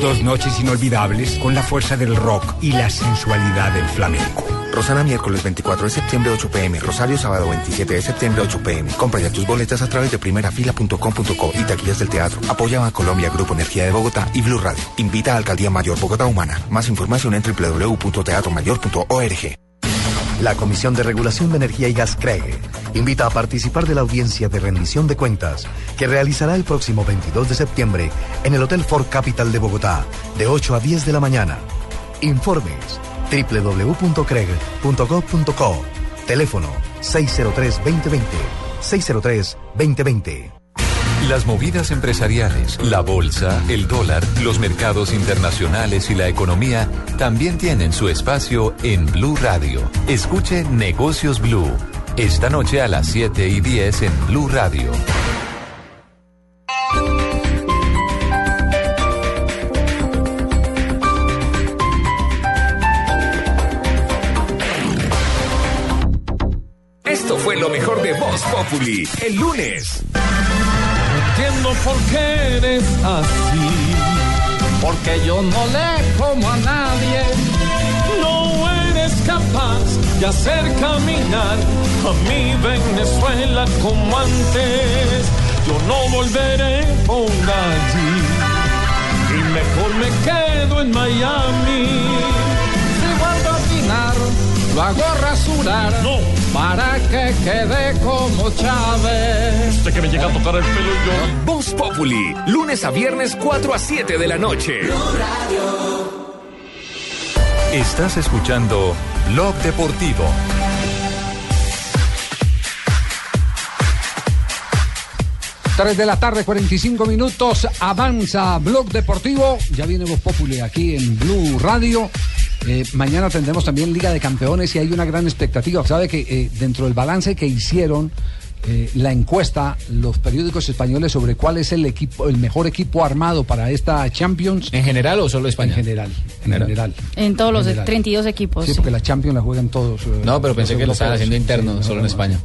Dos noches inolvidables con la fuerza del rock y la sensualidad del flamenco. Rosana miércoles 24 de septiembre 8 pm, Rosario sábado 27 de septiembre 8 pm. Compra ya tus boletas a través de primerafila.com.co y taquillas del teatro. Apoya a Colombia, Grupo Energía de Bogotá y Blue Radio. Invita a Alcaldía Mayor Bogotá Humana. Más información en www.teatromayor.org. La Comisión de Regulación de Energía y Gas CREG invita a participar de la audiencia de rendición de cuentas que realizará el próximo 22 de septiembre en el Hotel Ford Capital de Bogotá de 8 a 10 de la mañana. Informes www.creg.gov.co Teléfono 603-2020 603-2020 Las movidas empresariales, la bolsa, el dólar, los mercados internacionales y la economía también tienen su espacio en Blue Radio. Escuche Negocios Blue. Esta noche a las 7 y 10 en Blue Radio. Voz Populi el lunes. Entiendo por qué eres así. Porque yo no le como a nadie. No eres capaz y hacer caminar a mi Venezuela como antes. Yo no volveré por allí y mejor me quedo en Miami. Si vuelvo a atinar, lo hago rasurar. No. Para que quede como Chávez. Usted que me llega a tocar el pelo yo. Voz Populi, lunes a viernes 4 a 7 de la noche. Estás escuchando Blog Deportivo. Tres de la tarde, 45 minutos. Avanza Blog Deportivo. Ya viene Voz Populi aquí en Blue Radio. Eh, mañana tendremos también Liga de Campeones y hay una gran expectativa. Sabe que eh, dentro del balance que hicieron eh, la encuesta, los periódicos españoles sobre cuál es el equipo, el mejor equipo armado para esta Champions. ¿En general o solo España? En general. En general. En todos los General. 32 equipos. Sí, porque la Champions la juegan todos. eh, No, pero pensé los que lo estaban haciendo interno, Sí, solo no, en no, España.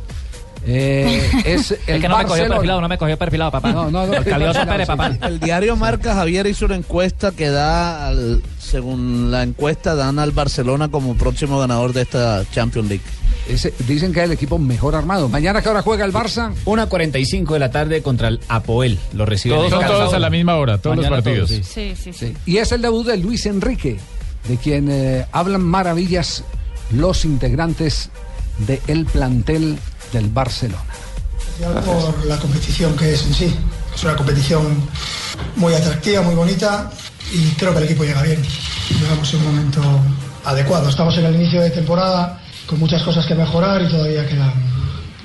Eh, es el *laughs* Es que no me cogió perfilado, no me cogió perfilado, papá. No, no, no. El calioso Pérez, papá. El diario Marca Javier hizo una encuesta que da, al- según la encuesta, dan al Barcelona como próximo ganador de esta Champions League. Ese- dicen que es el equipo mejor armado. Mañana que hora juega el Barça. 1.45 de la tarde contra el Apoel. Lo reciben Todos en a la misma hora, todos los partidos. todos, Sí, sí, sí. Y es el debut de Luis Enrique, de quien eh, hablan maravillas los integrantes del plantel del Barcelona. por la competición que es en sí. Es una competición muy atractiva, muy bonita y creo que el equipo llega bien. Llegamos en un momento adecuado. Estamos en el inicio de temporada con muchas cosas que mejorar y todavía quedan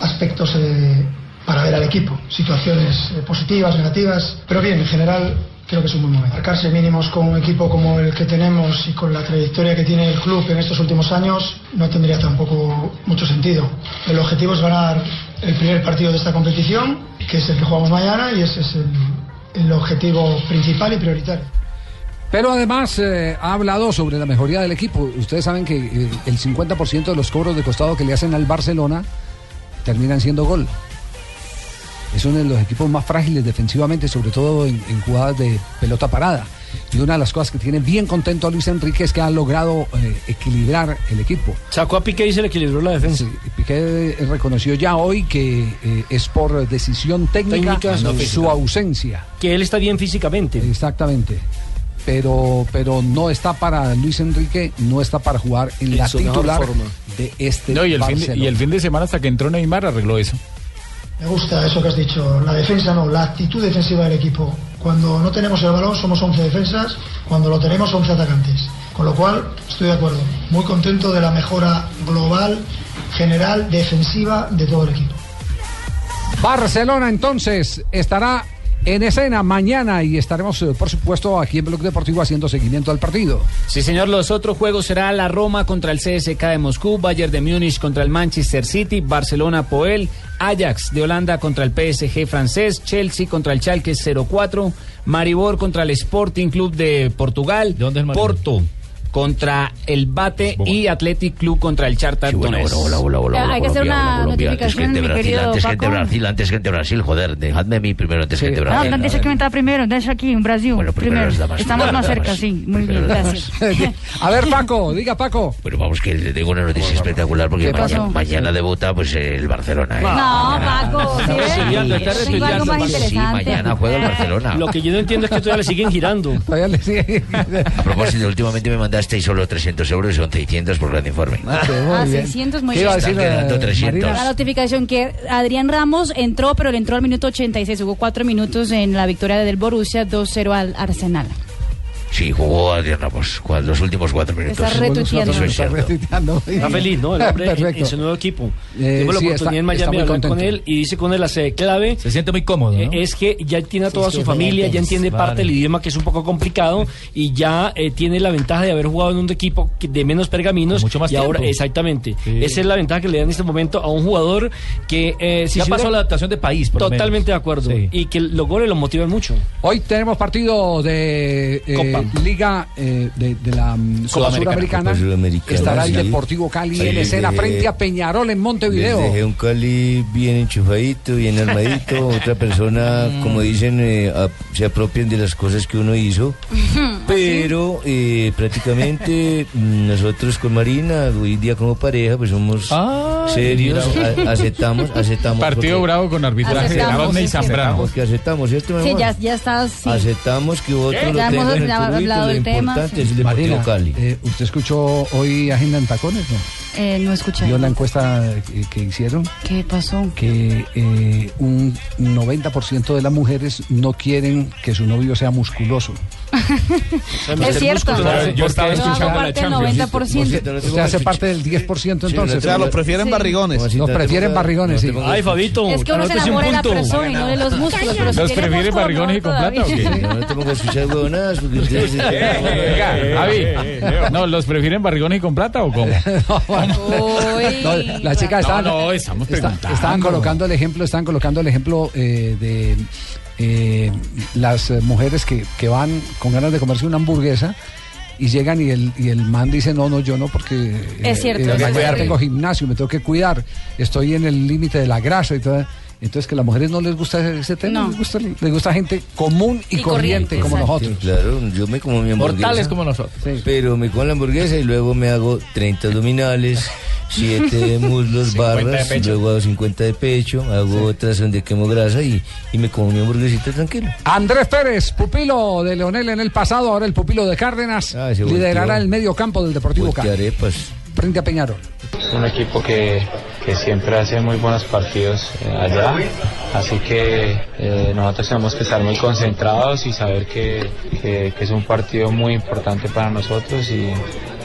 aspectos eh, para ver al equipo. Situaciones eh, positivas, negativas, pero bien, en general creo que es un buen momento. Marcarse mínimos con un equipo como el que tenemos y con la trayectoria que tiene el club en estos últimos años no tendría tampoco mucho sentido. El objetivo es ganar el primer partido de esta competición, que es el que jugamos mañana, y ese es el, el objetivo principal y prioritario. Pero además eh, ha hablado sobre la mejoría del equipo. Ustedes saben que eh, el 50% de los cobros de costado que le hacen al Barcelona terminan siendo gol. Es uno de los equipos más frágiles defensivamente, sobre todo en, en jugadas de pelota parada. Y una de las cosas que tiene bien contento a Luis Enrique es que ha logrado eh, equilibrar el equipo. Sacó a Piqué y se le equilibró la defensa. Piqué eh, reconoció ya hoy que eh, es por decisión técnica, Técnica, no su física. ausencia. Que él está bien físicamente. Exactamente. Pero, pero no está para Luis Enrique, no está para jugar en, En la titular forma. de este No, y el, fin de, Barcelona. y el fin de semana hasta que entró Neymar arregló eso. Me gusta eso que has dicho, la defensa no, la actitud defensiva del equipo. Cuando no tenemos el balón somos 11 defensas, cuando lo tenemos 11 atacantes. Con lo cual, estoy de acuerdo, muy contento de la mejora global, general, defensiva de todo el equipo. Barcelona entonces estará en escena mañana y estaremos, eh, por supuesto, aquí en Blog Deportivo haciendo seguimiento al partido. Sí, señor, los otros juegos será la Roma contra el CSK de Moscú, Bayern de Múnich contra el Manchester City, Barcelona Poel, Ajax de Holanda contra el PSG francés, Chelsea contra el Schalke 04, Maribor contra el Sporting Club de Portugal, Porto contra el Bate y Athletic Club contra el Charter. Hola, hola, hola, Hay que hacer una Antes gente mi Brasil, querido antes gente Paco. Brasil, antes gente Brasil, joder, dejadme a mí primero antes gente No, Brasil. no, dice que me está primero, dice aquí en Brasil. primero primero. damas, Estamos primero más cerca, damas. sí. Muy bien, Primero gracias. *laughs* A ver, Paco, diga Paco. Pero vamos, que le tengo una noticia espectacular porque ¿Qué mañana, mañana debuta pues el Barcelona. ¿eh? No, Paco, ¿sí Tengo algo más. Sí, mañana juega el Barcelona. Lo que yo no entiendo es que todavía le siguen girando. Todavía le sigue. A propósito, últimamente me mandasteis solo 300 euros son 600 por gran informe. Ah, 600, muy ¿Qué iba a bien. decir, Están quedando eh, 300. La notificación que Adrián Ramos entró, pero le entró al minuto 86. Jugó cuatro minutos en la victoria del Borussia 2-0 al Arsenal. Sí, jugó Adrián Ramos cua- los últimos cuatro minutos. Está retuiteando. Eso es Está cierto. retuiteando. Está feliz, ¿no? El hombre en, en su nuevo equipo. Eh, Tuvo la sí, oportunidad está- en Miami hablar con él y dice con él la sede clave. Se siente muy cómodo, ¿no? Eh, Es que ya tiene a toda Sí, su familia, ya entiende vale. parte del idioma que es un poco complicado y ya eh, tiene la ventaja de haber jugado en un equipo de menos pergaminos. Con mucho más y ahora, tiempo. exactamente. Sí. Esa es la ventaja que le da en este momento a un jugador que eh, si Ya pasó la adaptación de país, por Totalmente menos. de acuerdo. Sí. Y que los goles lo motivan mucho. Hoy tenemos partido de eh, Copa. Liga eh, de, de la mm, Copa Sudamericana. Sudamericana, Copa Sudamericana, estará el. Deportivo Cali en escena dejé- frente a Peñarol en Montevideo. Dejé un Cali bien enchufadito, bien armadito. *laughs* Otra persona, como dicen, eh, se apropian de las cosas que uno hizo. *laughs* Pero eh, prácticamente mm, nosotros con Marina, hoy día como pareja, pues somos serios, bravo. a- aceptamos, *laughs* aceptamos. Partido porque- bravo con arbitraje de sí, Zambrano. Aceptamos que aceptamos, ¿cierto, Sí, ya, sí. Aceptamos que otro lo tenga en el hablado del tema, importante sí. Marina, Cali. eh, ¿usted escuchó hoy Agenda en Tacones? No? Eh, no escuché. ¿Vio la encuesta que, que hicieron? ¿Qué pasó? Que eh, un 90% de las mujeres no quieren que su novio sea musculoso. *laughs* Es cierto. Yo estaba Yo hago escuchando la parte del Champions. 90%. Usted hace parte del 10% entonces. O sea, los prefieren Sí. barrigones. Los prefieren barrigones, sí. Ay, Fabito. Es que uno se enamora de la persona y no de los músculos. Pero si ¿Los quiere prefiere músculo, barrigones y con plata o qué? No, no tengo que escuchar huevonadas porque ustedes... *laughs* Venga, Javi. No, ¿los prefieren barrigones y con plata o cómo? *laughs* No, la chica No, estaba, no, estamos está- preguntando. estaban colocando el ejemplo, estaban colocando el ejemplo eh, de eh, las eh, mujeres que, que van con ganas de comerse una hamburguesa y llegan y el, y el man dice no, no, yo no porque Es cierto, eh, es mañana cierto. tengo gimnasio, me tengo que cuidar, estoy en el límite de la grasa y todo. Entonces que a las mujeres no les gusta ese, tema, No. les, gusta, les gusta gente común y, Y corriente, corriente, como exacto. nosotros. Claro, yo me como mi hamburguesa. Mortales como nosotros. Pero me como la hamburguesa y luego me hago 30 abdominales, *laughs* 7 de muslos, 50 de barras, pecho. luego hago 50 de pecho, hago otras donde quemo grasa y, y me como mi hamburguesita tranquilo. Andrés Pérez, pupilo de Leonel en el pasado, ahora el pupilo de Cárdenas, Ah, liderará volteó. el medio campo del Deportivo Cali. Voltearepas. Frente a Peñarol. un equipo que, que siempre hace muy buenos partidos eh, allá, así que eh, nosotros tenemos que estar muy concentrados y saber que, que- que es un partido muy importante para nosotros y,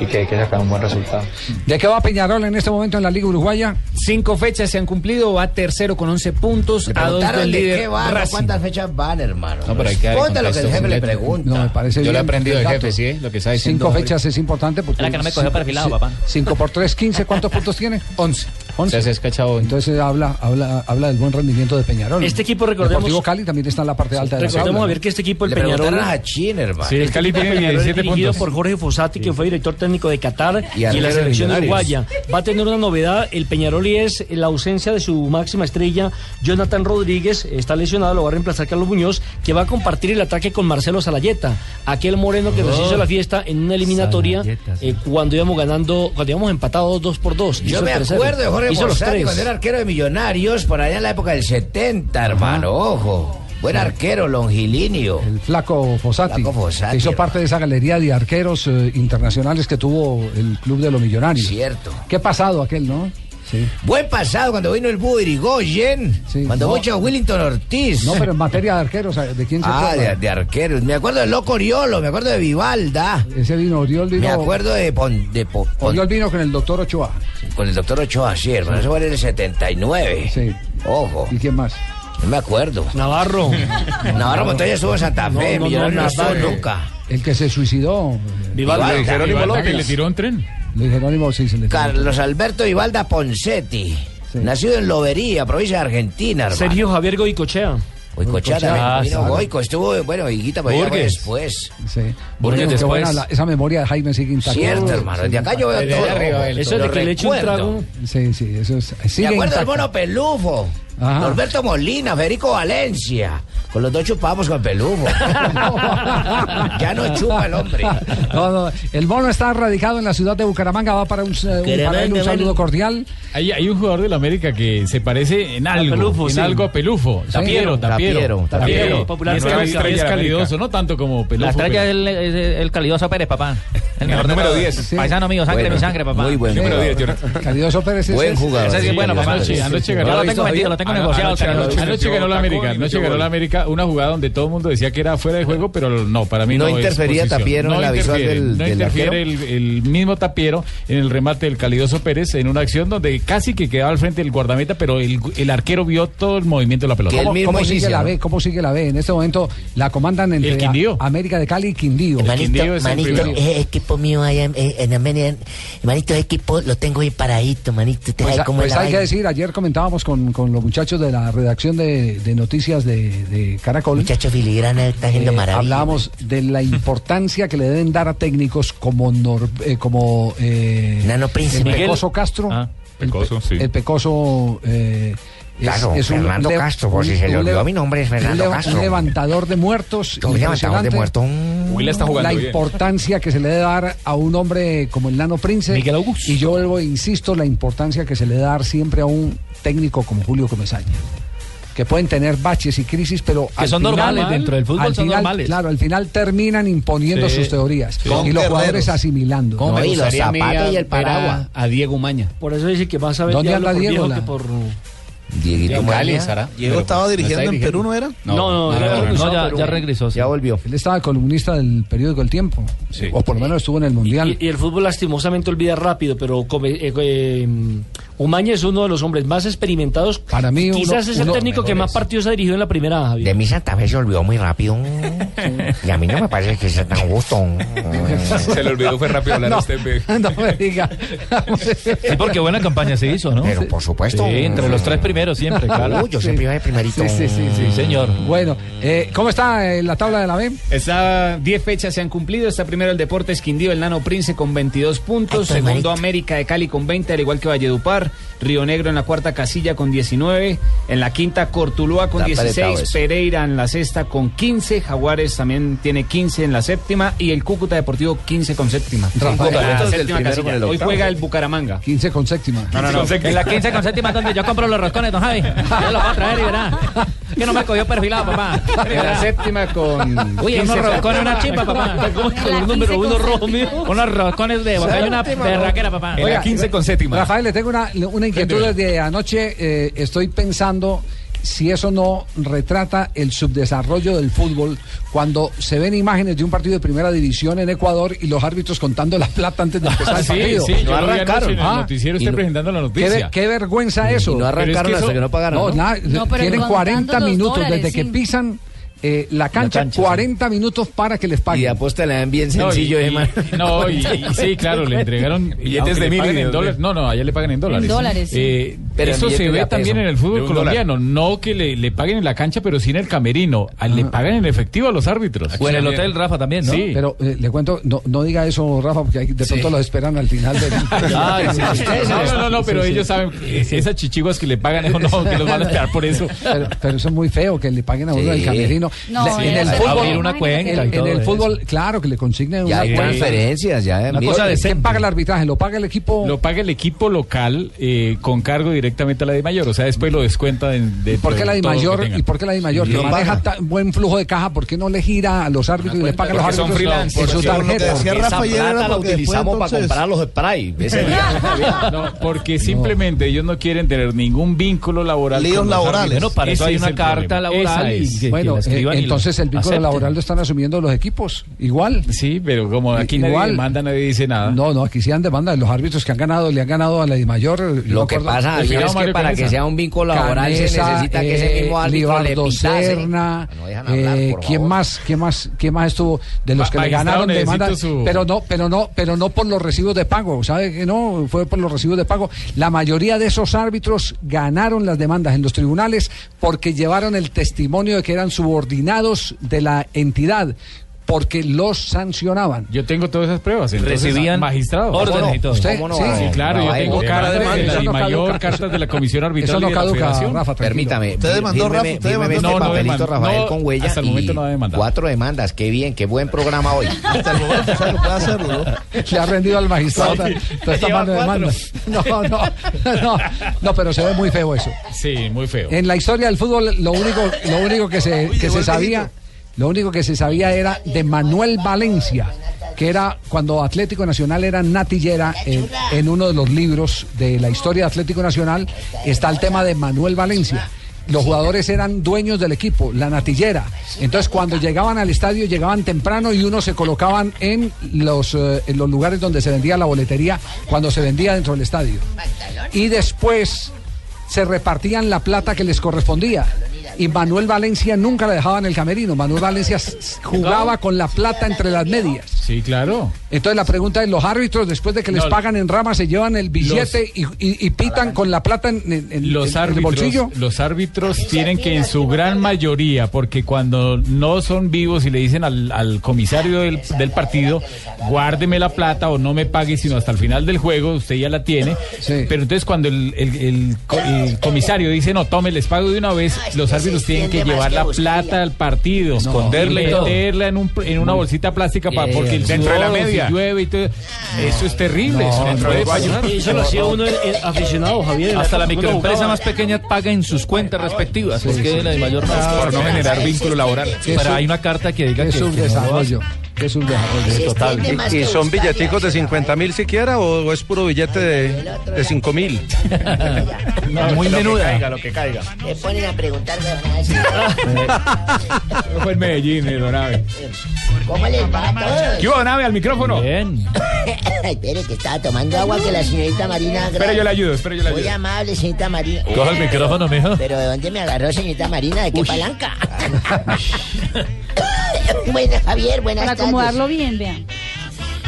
y que hay que sacar un buen resultado. ¿De qué va Peñarol en este momento en la Liga Uruguaya? Cinco fechas se han cumplido, va tercero con 11 puntos, a dos Preguntaron del de líder qué van, Racing. cuántas fechas van, hermano. No, pero hay que Responda lo que el jefe le pregunta. No, me parece Yo lo he bien aprendido el del jefe, ¿sí? Lo que está diciendo Cinco fechas es importante porque... Era que no me cogió perfilado, papá. 5 por 3, 15. ¿Cuántos puntos tiene? 11. 11. Entonces es. Entonces habla, habla, habla del buen rendimiento de Peñarol. Este equipo, recordemos- Deportivo Cali también está en la parte alta de la Recordemos a ver que este equipo, el Le Peñarol. a Chin, hermano. Sí, el Cali tiene Peñarol es 17 dirigido puntos. por Jorge Fossati, que fue director técnico de Qatar Y y, en la selección uruguaya. Va a tener una novedad, el Peñarol y es la ausencia de su máxima estrella, Jonathan Rodríguez, está lesionado, lo va a reemplazar Carlos Muñoz, que va a compartir el ataque con Marcelo Salayeta, aquel moreno que nos Oh. hizo la fiesta en una eliminatoria Salayeta, sí. eh, cuando íbamos ganando, cuando íbamos empatados 2 por 2 Yo me acuerdo de Jorge hizo los tres. cuando era arquero de Millonarios, por allá en la época del 70, hermano, ojo. Buen arquero, longilíneo. El flaco Fossati, Flaco Fossati, que hizo hermano. parte de esa galería de arqueros eh, internacionales que tuvo el Club de los Millonarios. Cierto. Qué pasado aquel, ¿no? Sí. Buen pasado cuando vino el Búho Irigoyen, Sí, cuando no. mucho Willington Ortiz. No, pero en materia de arqueros, ¿de quién se Ah, acuerda? de, de arqueros. Me acuerdo de Loco Oriolo, me acuerdo de Vivalda. Ese vino, Oriol vino. Me acuerdo de, Pon- de Po- Pon- Oriol vino con el doctor Ochoa. con el doctor Ochoa, sí, hermano. Eso fue en el 79. Sí. Ojo, ¿Y quién más? no me acuerdo. Navarro. Navarro Montoya estuvo en Santa No, Fe, no, no, no Navarro. nunca. El que se suicidó. Vivalda. Vivalda. Vivalda. López le tiró un tren. Luis Jerónimo, sí, se le Carlos Alberto Vivalda Poncetti. Sí. Nacido en Lobería, provincia de Argentina, hermano. Sergio Javier Goicochea. Goicochea Goicochea. también. Ah, vino claro. Goico, estuvo, bueno, higuita, Burgues. después. Sí. Burgues después. buena la- esa memoria de Jaime sigue intacta. Cierto, hermano. Desde acá yo veo todo. arriba, el- Eso de que le eche un recuerdo. trago. Sí, sí, eso es. Sigue Me acuerdo del mono Pelufo. Ajá. Norberto Molina, Federico Valencia. Con los dos chupamos con Pelufo. *laughs* ya no chupa el hombre. No, no, El mono está radicado en la ciudad de Bucaramanga. Va para un, un- para él un saludo cordial. Hay, hay un jugador del América que se parece en algo, Pelufo, en sí. algo a Pelufo. Tapiero, Tapiero, Tapiero, Tapiero. Popular es, calidoso, no tanto como Pelufo. La estrella es el, es el- el calidoso Pérez, papá. El mejor número todos. 10. Sí. Paisano mío, sangre Bueno, mi sangre, papá. Muy buen Sí. Número 10, jugador. Jonathan. Calidoso Pérez. Buen es- jugador. Ese sí es bueno, Sí, papá. anoche- anoche ganó Yo lo tengo vendido, lo tengo Negociado. Anoche, chaval. anoche- anoche ganó la América, anoche ganó la América una jugada donde todo el mundo decía que era fuera de juego, pero no, para mí ¿No no, interfería. Tapiero en la visual interfiere, del- No interfiere el, mismo Tapiero en el remate del Calidoso Pérez en una acción donde casi que quedaba al frente del guardameta, pero el, el arquero vio todo el movimiento de la pelota. ¿Cómo, sigue inicia, la. B? ¿Cómo sigue la B? En este momento la comandan entre El Quindío. América de Cali y Quindío. El Quindío es el manito, es equipo mío allá en, Armenia. Manito, ese equipo lo tengo ahí paradito, manito. Usted Pues, sabe cómo pues es la hay que decir, ayer comentábamos con, con los muchachos de la redacción de, de noticias de, de Caracol. Muchacho filigrana está haciendo Eh, maravilla. Hablábamos de la importancia que le deben dar a técnicos como Nor- eh, como eh, Nano Príncipe. el. Pecoso Castro. Ah, Pecoso, sí. El Pecoso. eh, Claro, Fernando Castro, por si se le un olvidó mi nombre, es Fernando un Castro. Un levantador de muertos. Un levantador de muertos. Está jugando la bien. importancia que se le debe dar a un hombre como el Nano Prince. Miguel Augusto. Y yo vuelvo, e insisto, la importancia que se le debe dar siempre a un técnico como Julio Comesaña. Que pueden tener baches y crisis, pero Que son normales, dentro del fútbol al son final, normales. Claro, al final terminan imponiendo Sí. sus teorías. Sí. Y los Con jugadores asimilando. ¿Cómo No, me y los a zapatos y el ver paraguas. a, a Diego Maña? Por eso dice que más sabe el ¿Dónde anda por Diego? viejo La- que por... Dieguito En Maña. Cali estará. Diego estaba ¿no dirigiendo en dirigiendo? Perú, ¿no era? No, no, no, no, no, ya- regresó. Ya volvió. Él estaba columnista del periódico El Tiempo. O por lo menos estuvo en el Mundial. Y, y el fútbol lastimosamente olvida rápido, pero come- eh, eh, Umaña es uno de los hombres más experimentados. Para mí, uno- Quizás es el uno- técnico que más partidos ha dirigido en la primera, Javier. De mi Santa Fe se olvidó muy rápido. Y a mí no me parece que sea tan justo. *laughs* Se le olvidó, fue rápido hablar *laughs* No, a usted. ve. no me diga. Sí, porque buena campaña se hizo, ¿no? Pero por supuesto. Sí, entre los tres primeros siempre, claro. Uy, yo siempre iba de primerito. Sí, sí, sí, Sí, señor. Bueno, eh, ¿cómo está eh, la tabla de la B? Está 10 fechas se han cumplido. Está primero el Deportes Quindío, el Nano Prince con 22 puntos. Ay, Segundo. América de Cali con 20, al igual que Valledupar. Río Negro en la cuarta casilla con 19. En la quinta Cortuluá con Está apretado 16. eso. Pereira en la sexta con 15. Jaguares también tiene 15 en la séptima. Y el Cúcuta Deportivo 15 con séptima. Rafael. En la séptima casilla. con Hoy juega el Bucaramanga. 15 con séptima. No, no, no. En la 15 con séptima donde yo compro los roscones, don Javi. Yo los voy a traer y verá. Que no me cogió perfilado, papá. En la séptima con. Uy, 15 unos roscones, una chimpa, papá. *laughs* ¿Cómo que el número uno rojo mío? Unos roscones de boca y una berraquera, papá. En la 15 con séptima. Rafael, le tengo una, una inquietud desde anoche. eh, estoy pensando si eso no retrata el subdesarrollo del fútbol cuando se ven imágenes de un partido de primera división en Ecuador y los árbitros contando la plata antes de empezar el Sí, partido. sí, vi anoche en el Ah, noticiero no- presentando la Qué, noticia. ver- qué vergüenza eso. Y no arrancaron eso- hasta que no pagaron. No, ¿no? nada, No, pero tienen contando 40 los minutos dólares, desde que sí. pisan eh, la cancha, cancha, sí. 40 minutos para que les Y paguen. de apuesta dan bien No, y- sencillo, y- hermano. No, y, y sí, claro, le entregaron *laughs* Billetes de mil y en dólares. No, no, allá le pagan en dólares. En dólares, sí. Eh, Pero eso se de ve también peso. en el De fútbol colombiano. No que le, le paguen en la cancha, pero sí en el camerino. A- Le pagan en efectivo a los árbitros. O en el hotel, Rafa, también, ¿no? Sí. Pero eh, le cuento, no, no diga eso, Rafa, porque de pronto los esperan al final del. *laughs* *laughs* Ay, sí, sí. No, no, no, no, pero ellos saben que esas chichiguas que le pagan, no, no, que los van a esperar por eso. Pero, pero eso es muy feo que le paguen a uno Sí. el camerino. No, La- en el fútbol, Abrir una cuenta en, y en el eso. fútbol, claro que le consignen Ya una hay transferencias, ya. Una cosa ¿Quién decente. paga el arbitraje? ¿Lo paga el equipo? Lo paga el equipo local eh, con cargo directamente a la de mayor. O sea, después lo descuenta de, ¿Y por qué la de mayor? ¿Y por qué la de mayor? Que maneja tan buen flujo de caja, ¿por qué no le gira a los árbitros y le paga a los porque son árbitros freelance, en su porque- tarjeta? decía Esa plata la porque utilizamos para comprar los spray. *laughs* No, porque simplemente ellos no quieren tener ningún vínculo laboral. Líos laborales. Bueno, para eso hay una carta laboral Bueno, eh, entonces el vínculo laboral lo están asumiendo los equipos. Igual. Sí, pero como aquí nadie Igual. demanda, nadie dice nada. No, no, aquí sí han demanda. Los árbitros que han ganado, le han ganado a la de mayor. Lo que pasa es que Mario para que sea un vínculo laboral se necesita que ese eh, mismo árbitro le pitase. Serna, hablar, eh, por ¿quién favor. más, quién más, quién más estuvo de los Ma- que le ganaron demanda, su- pero no, pero no, pero no por los recibos de pago, ¿sabe que no? Fue por los recibos de pago. La mayoría de esos árbitros ganaron las demandas en los tribunales porque llevaron el testimonio de que eran subordinados de la entidad. Porque los sancionaban. Yo tengo todas esas pruebas. Entonces, Recibían magistrado. órdenes y todo. ¿Usted? ¿Cómo no? Sí. No, Sí, claro, no, yo tengo cartas de no caduca. cartas de la Comisión Arbitral Eso no y de la caduca, Federación. Rafa, tranquilo. Permítame, ¿Usted demandó, Rafa? ¿Usted demandó? este No, no papelito, demandó. Rafael, No, con huella hasta el momento y no ha demandado. Cuatro demandas, qué bien, qué buen programa hoy. Hasta el momento, o sea, que puede hacerlo, ¿no? *laughs* Le ha rendido al magistrado toda toda esta mano de cuatro. demanda. No, no, no, no, pero se ve muy feo eso. Sí, muy feo. En la historia del fútbol, lo único, lo único que se, que se sabía, lo único que se sabía era de Manuel Valencia, que era cuando Atlético Nacional era natillera, en, en uno de los libros de la historia de Atlético Nacional está el tema de Manuel Valencia. Los jugadores eran dueños del equipo, la natillera. Entonces, cuando llegaban al estadio, llegaban temprano y unos se colocaban en los, eh, en los lugares donde se vendía la boletería, cuando se vendía dentro del estadio. Y después se repartían la plata que les correspondía. Y Manuel Valencia nunca la dejaba en el camerino. Manuel Valencia jugaba con la plata entre las medias. Sí, claro. Entonces la pregunta es, ¿los árbitros después de que les No. pagan en rama se llevan el billete y, y- y pitan con la plata en, en- en- Los en el árbitros, bolsillo? los árbitros tienen que en su gran mayoría, porque cuando no son vivos y le dicen al, al comisario del, del partido, guárdeme la plata o no me pague sino hasta el final del juego, usted ya la tiene. Pero entonces cuando el, el- el co- el comisario dice, no, tome, les pago de una vez, los árbitros tienen que llevar que la buscarla. plata al partido, Esconderla y meterla en, un, en una bolsita plástica para, porque el Dentro de la media. llueve y todo, eso es terrible. No, eso no no, no, lo hacía uno el- el aficionado, Javier. Hasta la microempresa más pequeña paga en sus cuentas respectivas, porque la de mayor Por no generar vínculo laboral. Pero hay una carta que diga ¿Qué que, que no lo subdesarrollo? ¿Qué subdesarrollo? Total. ¿Y, y son billeticos de 50 mil siquiera o, o es puro billete de, de 5 mil? *laughs* muy menuda. lo que caiga. Me ponen a preguntar, huevonadas. *laughs* Fue en Medellín, eh, don Abe. ¿Cómo les va a todos? ¿Qué hubo, Nave, al micrófono? Bien. *coughs* Espere, que estaba tomando agua que la señorita Marina... Espera, yo le ayudo, espera, yo le Muy ayudo. amable, señorita Marina. Coja el micrófono, mijo. Pero ¿de dónde me agarró, señorita Marina? ¿De qué palanca? *laughs* *laughs* bueno, Javier, buenas Para tardes. acomodarlo bien, vean.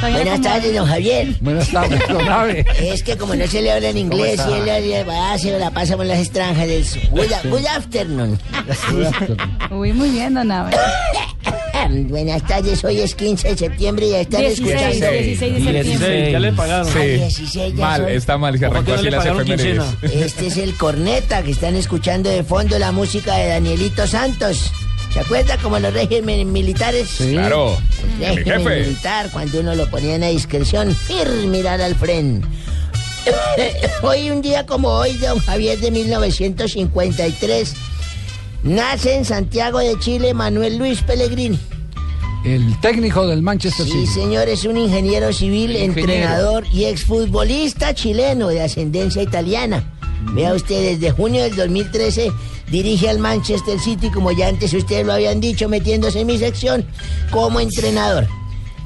Buenas tardes, don Javier. Buenas tardes, don Abe. Es que como no se le habla en inglés ¿Cómo y él le- va, se la pasa por las extranjeras. Good, good *laughs* afternoon. Uy, muy bien, don Abe. *laughs* Buenas tardes, hoy es 15 de septiembre y ya están 16, escuchando. 16 de septiembre. Ya le pagaron. Ah, Sí. 16 ya Mal, son. está mal, que ¿Por arrancó así las efemérides. Este es el corneta que están escuchando de fondo la música de Danielito Santos. ¿Se acuerda como los regímenes militares? Claro, El régimen jefe. militar, cuando uno lo ponía en discreción, firme mirar al frente. *laughs* hoy, un día como hoy, don Javier de 1953, nace en Santiago de Chile Manuel Luis Pellegrini. El técnico del Manchester Sí, City. señor, es un ingeniero civil, Ingeniero. entrenador y exfutbolista chileno de ascendencia italiana. Vea usted, desde junio del 2013 dirige al Manchester City, como ya antes ustedes lo habían dicho, metiéndose en mi sección como entrenador.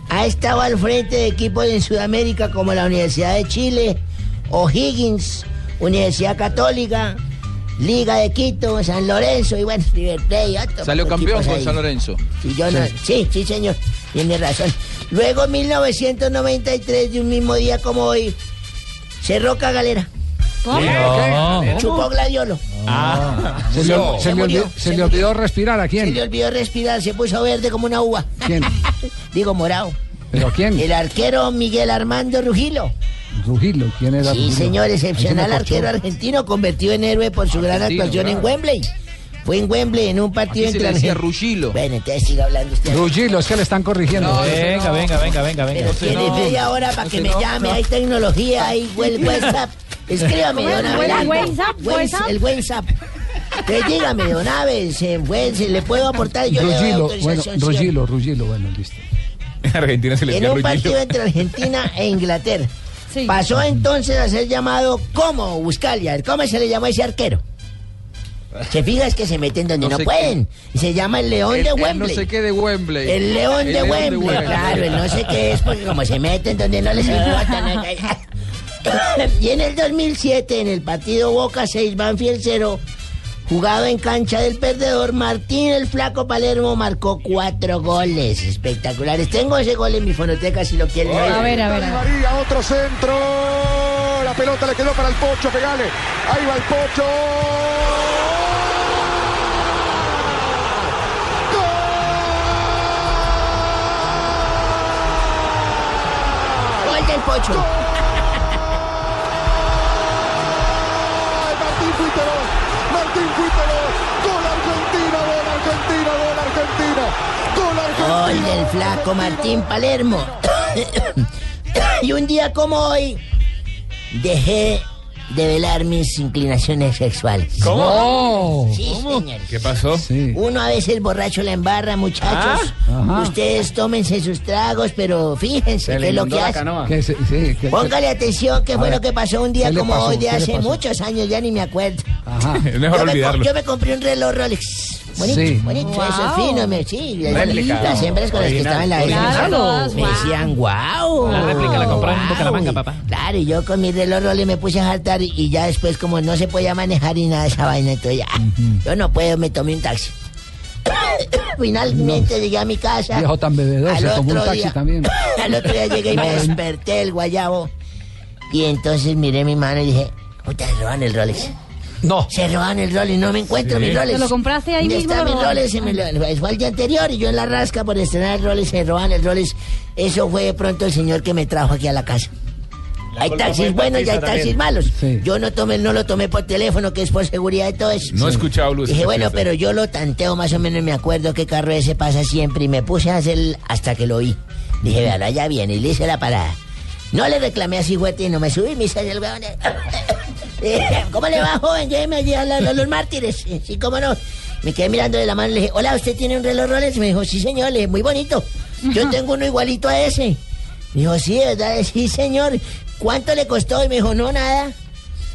Ha estado al frente de equipos en Sudamérica como la Universidad de Chile, O'Higgins, Universidad Católica, Liga de Quito, San Lorenzo y bueno, River Plate y otros Salió campeón con ahí. San Lorenzo. Sí, yo no- sí, sí, señor. Tiene razón. Luego, 1993, de un mismo día como hoy, cerró Galera. Chupó gladiolo. Ah, se, le, No. se Se le olvidó, se se le olvidó respirar a Se quién. le olvidó respirar, se puso verde como una uva. ¿Quién? *laughs* Digo, morado. ¿Pero quién? El arquero Miguel Armando Rugilo. Rugilo, ¿quién era Sí, Rugilo? señor, excepcional Ahí se me arquero corchó. argentino, convertido en héroe por su gran Argentino, actuación en claro. Wembley. Fue en Wembley en un partido Aquí se le entre decía Argen- Rugilo. Bueno, entonces siga hablando usted. Rugilo, es que le están corrigiendo. Venga, venga, venga, venga, venga. Pero tiene media hora para que me llame, hay tecnología, hay *laughs* WhatsApp. Escríbame, don ¿El Abelardo. El WhatsApp. Entonces dígame, don fue- se le puedo aportar, yo le doy Rugilo, bueno, autorización. sí. Rugilo, Rugilo, bueno, listo. *laughs* En Argentina se le En un Rugilo. partido entre Argentina *laughs* e Inglaterra. Sí. Pasó entonces a ser llamado como Buscalia. ¿Cómo se le llamó a ese arquero? Se fija es que se meten donde No no, sé pueden. Y se llama el León El- de el Wembley. no sé qué de Wembley. El león de Wembley, claro, el no sé qué es, porque como se meten donde no les *laughs* importa. *coughs* y en el 2007, en el partido Boca 6, Banfield 0, jugado en cancha del perdedor, Martín el Flaco Palermo marcó cuatro goles espectaculares. Tengo ese gol en mi fonoteca si lo quieren. A ver, a ver, a ver. María, otro centro. La pelota le quedó para el Pocho, pegale. Ahí va el Pocho. Gol del Pocho. Gol del Flaco Martín Palermo. *coughs* y un día como hoy, dejé de velar mis inclinaciones sexuales. ¿Cómo? Sí, señores. ¿Qué pasó? Uno a veces borracho la embarra, muchachos. Ah. Ustedes tómense sus tragos, pero fíjense qué es lo que hace. Que se- sí, que- Póngale atención qué fue ver, lo que pasó un día ¿qué le como pasó? hoy de ¿Qué le hace muchos años, ya ni me acuerdo. Ajá. *laughs* Es mejor yo, me, co- olvidarlo. yo me compré un reloj Rolex. Bonito, Sí. bonito, Wow. eso es fino, me, sí. Réplica. Las hembras con las que estaban en la Claro, me wow. decían, wow. La réplica la compró en Bucaramanga, papá. Claro, y yo con mi reloj Rolex me puse a saltar y, ya después como no se podía manejar y nada de esa vaina, entonces ya, yo no puedo, me tomé un taxi. *coughs* Finalmente llegué a mi casa. Viejo tan bebedor, Al se tomó un otro taxi día- también. *coughs* Al otro día llegué y me desperté el guayabo. Y entonces miré mi mano y dije, puta, se roban el Rolex. No. Se roban el Rolex, no me encuentro Sí. mi Rolex. ¿Te lo compraste ahí ¿Dónde mismo, está lo mi robaron? Rolex? Se me lo- fue el día anterior y yo en la rasca por estrenar el Rolex, se roban el Rolex. Eso fue de pronto el señor que me trajo aquí a la casa. hay taxis buenos y hay taxis malos. Sí. Yo no tomé, no lo tomé por teléfono, que es por seguridad y todo eso. No he escuchado, Luz, Dije, bueno, pero yo lo tanteo más o menos, me acuerdo qué carro ese pasa siempre y me puse a hacer el- hasta que lo vi. Dije, vean, allá viene y le hice la parada. No le reclamé así fuerte y no me subí, me salió el weón. *laughs* ¿Cómo le va, joven? Lléveme allí a, la- a los mártires. Sí, cómo no. Me quedé mirando de la mano y le dije, hola, ¿usted tiene un reloj Rolex? Me dijo, sí, señor, le dije, muy bonito. Yo tengo uno igualito a ese. Me dijo, sí, ¿verdad? *laughs* Sí, señor. ¿Cuánto le costó? Y me dijo, no, nada.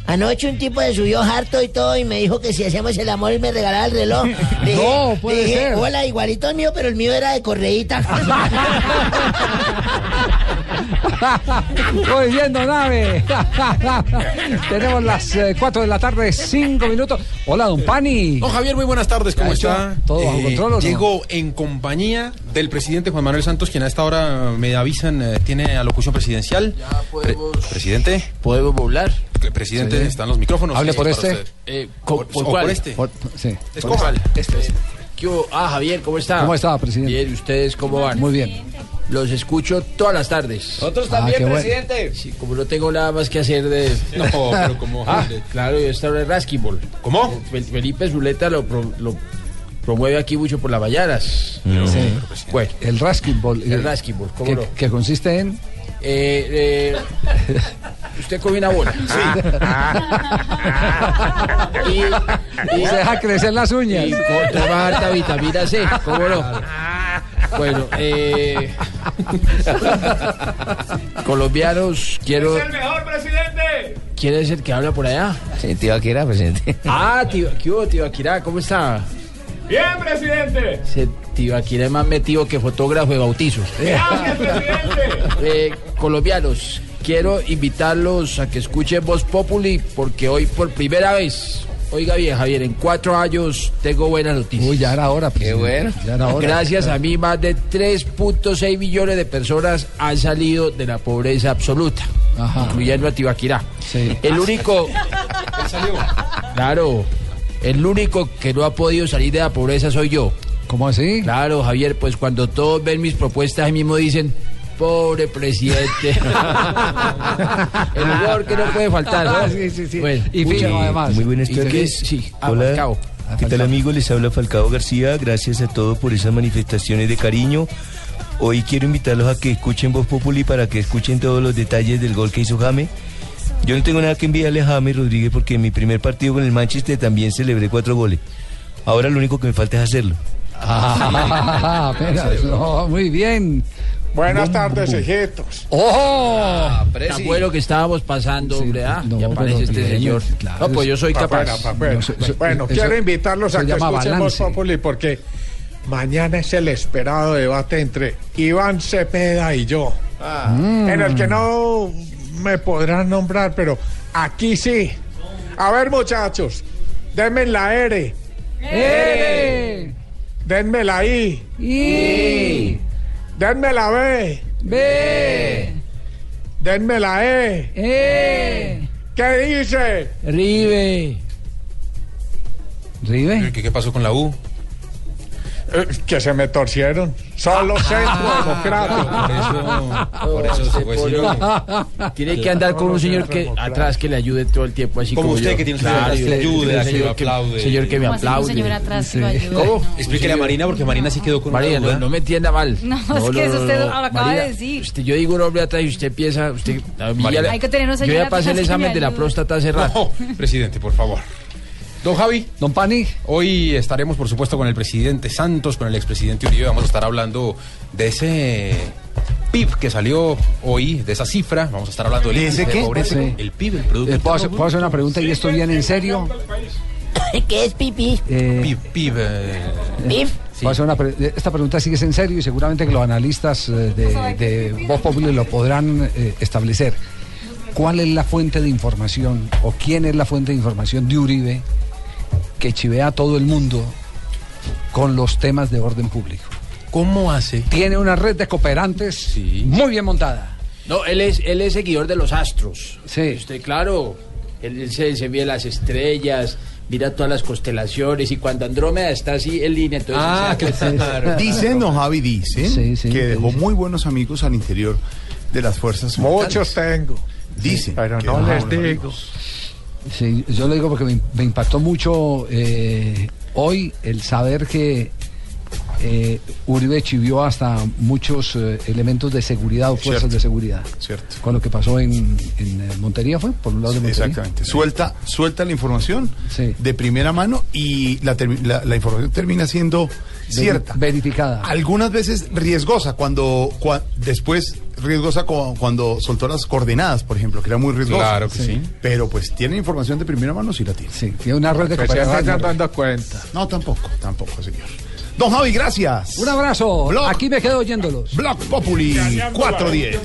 Anoche un tipo se subió harto y todo y me dijo que si hacíamos el amor y me regalaba el reloj. *laughs* Le dije- No, puede dije, ser. hola, igualito al mío, pero el mío era de correíta. *laughs* Muy bien, don Ave. *laughs* Tenemos las 4 de la tarde, 5 minutos. Hola, don Pani. Don Javier, muy buenas tardes, ¿cómo está? ¿Todo bajo control o no? Llego en compañía del presidente Juan Manuel Santos, quien a esta hora me avisan eh, tiene alocución presidencial. Pre- presidente. ¿Podemos hablar? Presidente, Sí. están los micrófonos. Hable por este. Eh, ¿con- Por- cuál? por este. Por- sí. Escoja. Este. ¿Qué hubo? Ah, Javier, ¿cómo está? ¿Cómo está, presidente? Bien, ¿ustedes cómo van? Muy bien. Los escucho todas las tardes. Nosotros Ah, también, bueno. presidente. Sí, como no tengo nada más que hacer de... No, pero como- Ah, claro, yo estaba en Raskiball. ¿Cómo? Fel- Felipe Zuleta lo, pro- lo promueve aquí mucho por las mañanas. Sí. Bueno, El Rasketball. el Raskiball, ¿cómo que, no? que consiste en. Eh, eh, usted coge una bola. y, Se deja crecer las uñas. Y toma harta vitamina C, ¿cómo no? Bueno, eh, colombianos, quiero. mejor presidente! ¿Quién es el que habla por allá? Sí, tío, era presidente. Ah, tío, ¿qué hubo, tío Akira? ¿Cómo está? ¡Bien, presidente! Ese tío más metido que fotógrafo de bautizos. ¡Gracias, presidente! Eh, colombianos, quiero invitarlos a que escuchen Voz Populi porque hoy por primera vez, oiga bien Javier, en cuatro años tengo buenas noticias. Uy, ya era hora. Qué bueno. Ya era hora. Gracias a mí, más de 3.6 millones de personas han salido de la pobreza absoluta, Ajá. incluyendo a Tibaquirá. Sí. El único, claro, el único que no ha podido salir de la pobreza soy yo. ¿Cómo así? Claro, Javier, pues cuando todos ven mis propuestas, ahí mismo dicen, pobre presidente. *laughs* el humor que no puede faltar. ¿no? Ah, sí, sí, sí. Bueno, Y fino, además. Muy buenas ¿Y qué tardes. es? Sí, ah, Hola. Falcao. ¿Qué tal amigos? Les habla Falcao García. Gracias a todos por esas manifestaciones de cariño. Hoy quiero invitarlos a que escuchen Voz Populi para que escuchen todos los detalles del gol que hizo Jame. Yo no tengo nada que enviarle a Jame Rodríguez porque en mi primer partido con el Manchester también celebré cuatro goles. Ahora lo único que me falta es hacerlo. Ah, *laughs* apenas. No, muy bien. Buenas tardes, hijitos. ¡Oh! Tan bueno que estábamos pasando, hombre. Ah, no, ya aparece pero este señor. claro, no, pues yo soy Pa' capaz. No, eso- bueno, eso- quiero invitarlos a que escuchemos balance. Populi porque mañana es el esperado debate entre Iván Cepeda y yo. Mm. En el que no me podrán nombrar, pero aquí sí. A ver, muchachos, denme la R, ¡Eh! denme la I, ¡Y! denme la B, ¡Ve! denme la E. ¡Eh! ¿Qué dice? Rive. ¿Rive? ¿Qué, qué pasó con la U? Eh, que se me torcieron. Solo *laughs* centro democrático. Por eso, por eso se fue. Tiene que andar con un señor que atrás que le ayude todo el tiempo, así Como como, usted yo. que tiene atrás que le ayude, que señor lo aplaude. Señor que me ¿Cómo así un aplaude. señor atrás que lo ayuda? ¿Cómo? Explíquele a Marina porque Marina sí quedó con María, una no, duda. no me entienda mal. *laughs* No, es que eso usted lo acaba de decir. Usted, yo digo un hombre atrás y usted piensa, usted, a mí Marina. ya le- Hay que tener un Yo señor ya pasé el examen me de la próstata hace rato. No, presidente, por favor. Don Javi, Don Pani. hoy estaremos, por supuesto, con el presidente Santos, con el expresidente Uribe. Vamos a estar hablando de ese PIB que salió hoy, de esa cifra. Vamos a estar hablando del ¿De índice de qué? pobreza. Sí. El PIB, el Producto Eh, ¿Puedo hacer, Interno puedo hacer una pregunta y esto viene en serio? *coughs* ¿Qué es pipí? Eh, PIB, PIB. eh, puedo hacer una pre- eh, esta pregunta sí es en serio y seguramente que los analistas eh, de, de Voz Populi lo podrán eh, establecer. ¿Cuál es la fuente de información o quién es la fuente de información de Uribe que chivea a todo el mundo con los temas de orden público. ¿Cómo hace? Tiene una red de cooperantes muy bien montada. No, él es, él es seguidor de los astros. Sí. Usted, claro, él, él se, se ve las estrellas, mira todas las constelaciones y cuando Andrómeda está así en línea, entonces... Ah, se da cuenta. Dicen, don Javi, dicen que dejó muy buenos amigos al interior de las fuerzas Muchos tengo. Dicen. Pero que no les digo. Sí, yo lo digo porque me, impactó mucho eh, hoy el saber que eh, Uribe chivió hasta muchos eh, elementos de seguridad o fuerzas Cierto. de seguridad. Cierto. Con lo que pasó en, en, eh, Montería, ¿fue? Por un lado de Montería. Exactamente. Suelta, suelta la información de primera mano y la, termi- la- la información termina siendo cierta. Verificada. Algunas veces riesgosa, cuando cua- después riesgosa cu- cuando soltó las coordenadas, por ejemplo, que era muy riesgosa. Claro que sí. Pero pues tiene información de primera mano, sí la tiene. Sí, tiene una red de Pues ya se están dando cuenta. No, tampoco, tampoco, señor. Don Javi, gracias. Un abrazo. Aquí me quedo oyéndolos. Block Populi 410.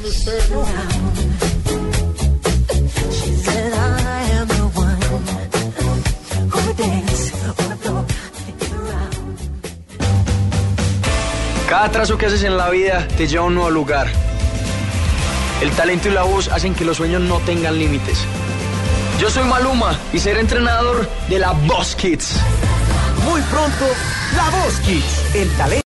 Cada trazo que haces en la vida te lleva a un nuevo lugar. El talento y la voz hacen que los sueños no tengan límites. Yo soy Maluma y seré entrenador de la Boss Kids. Muy pronto, La Voz Kids, el talento.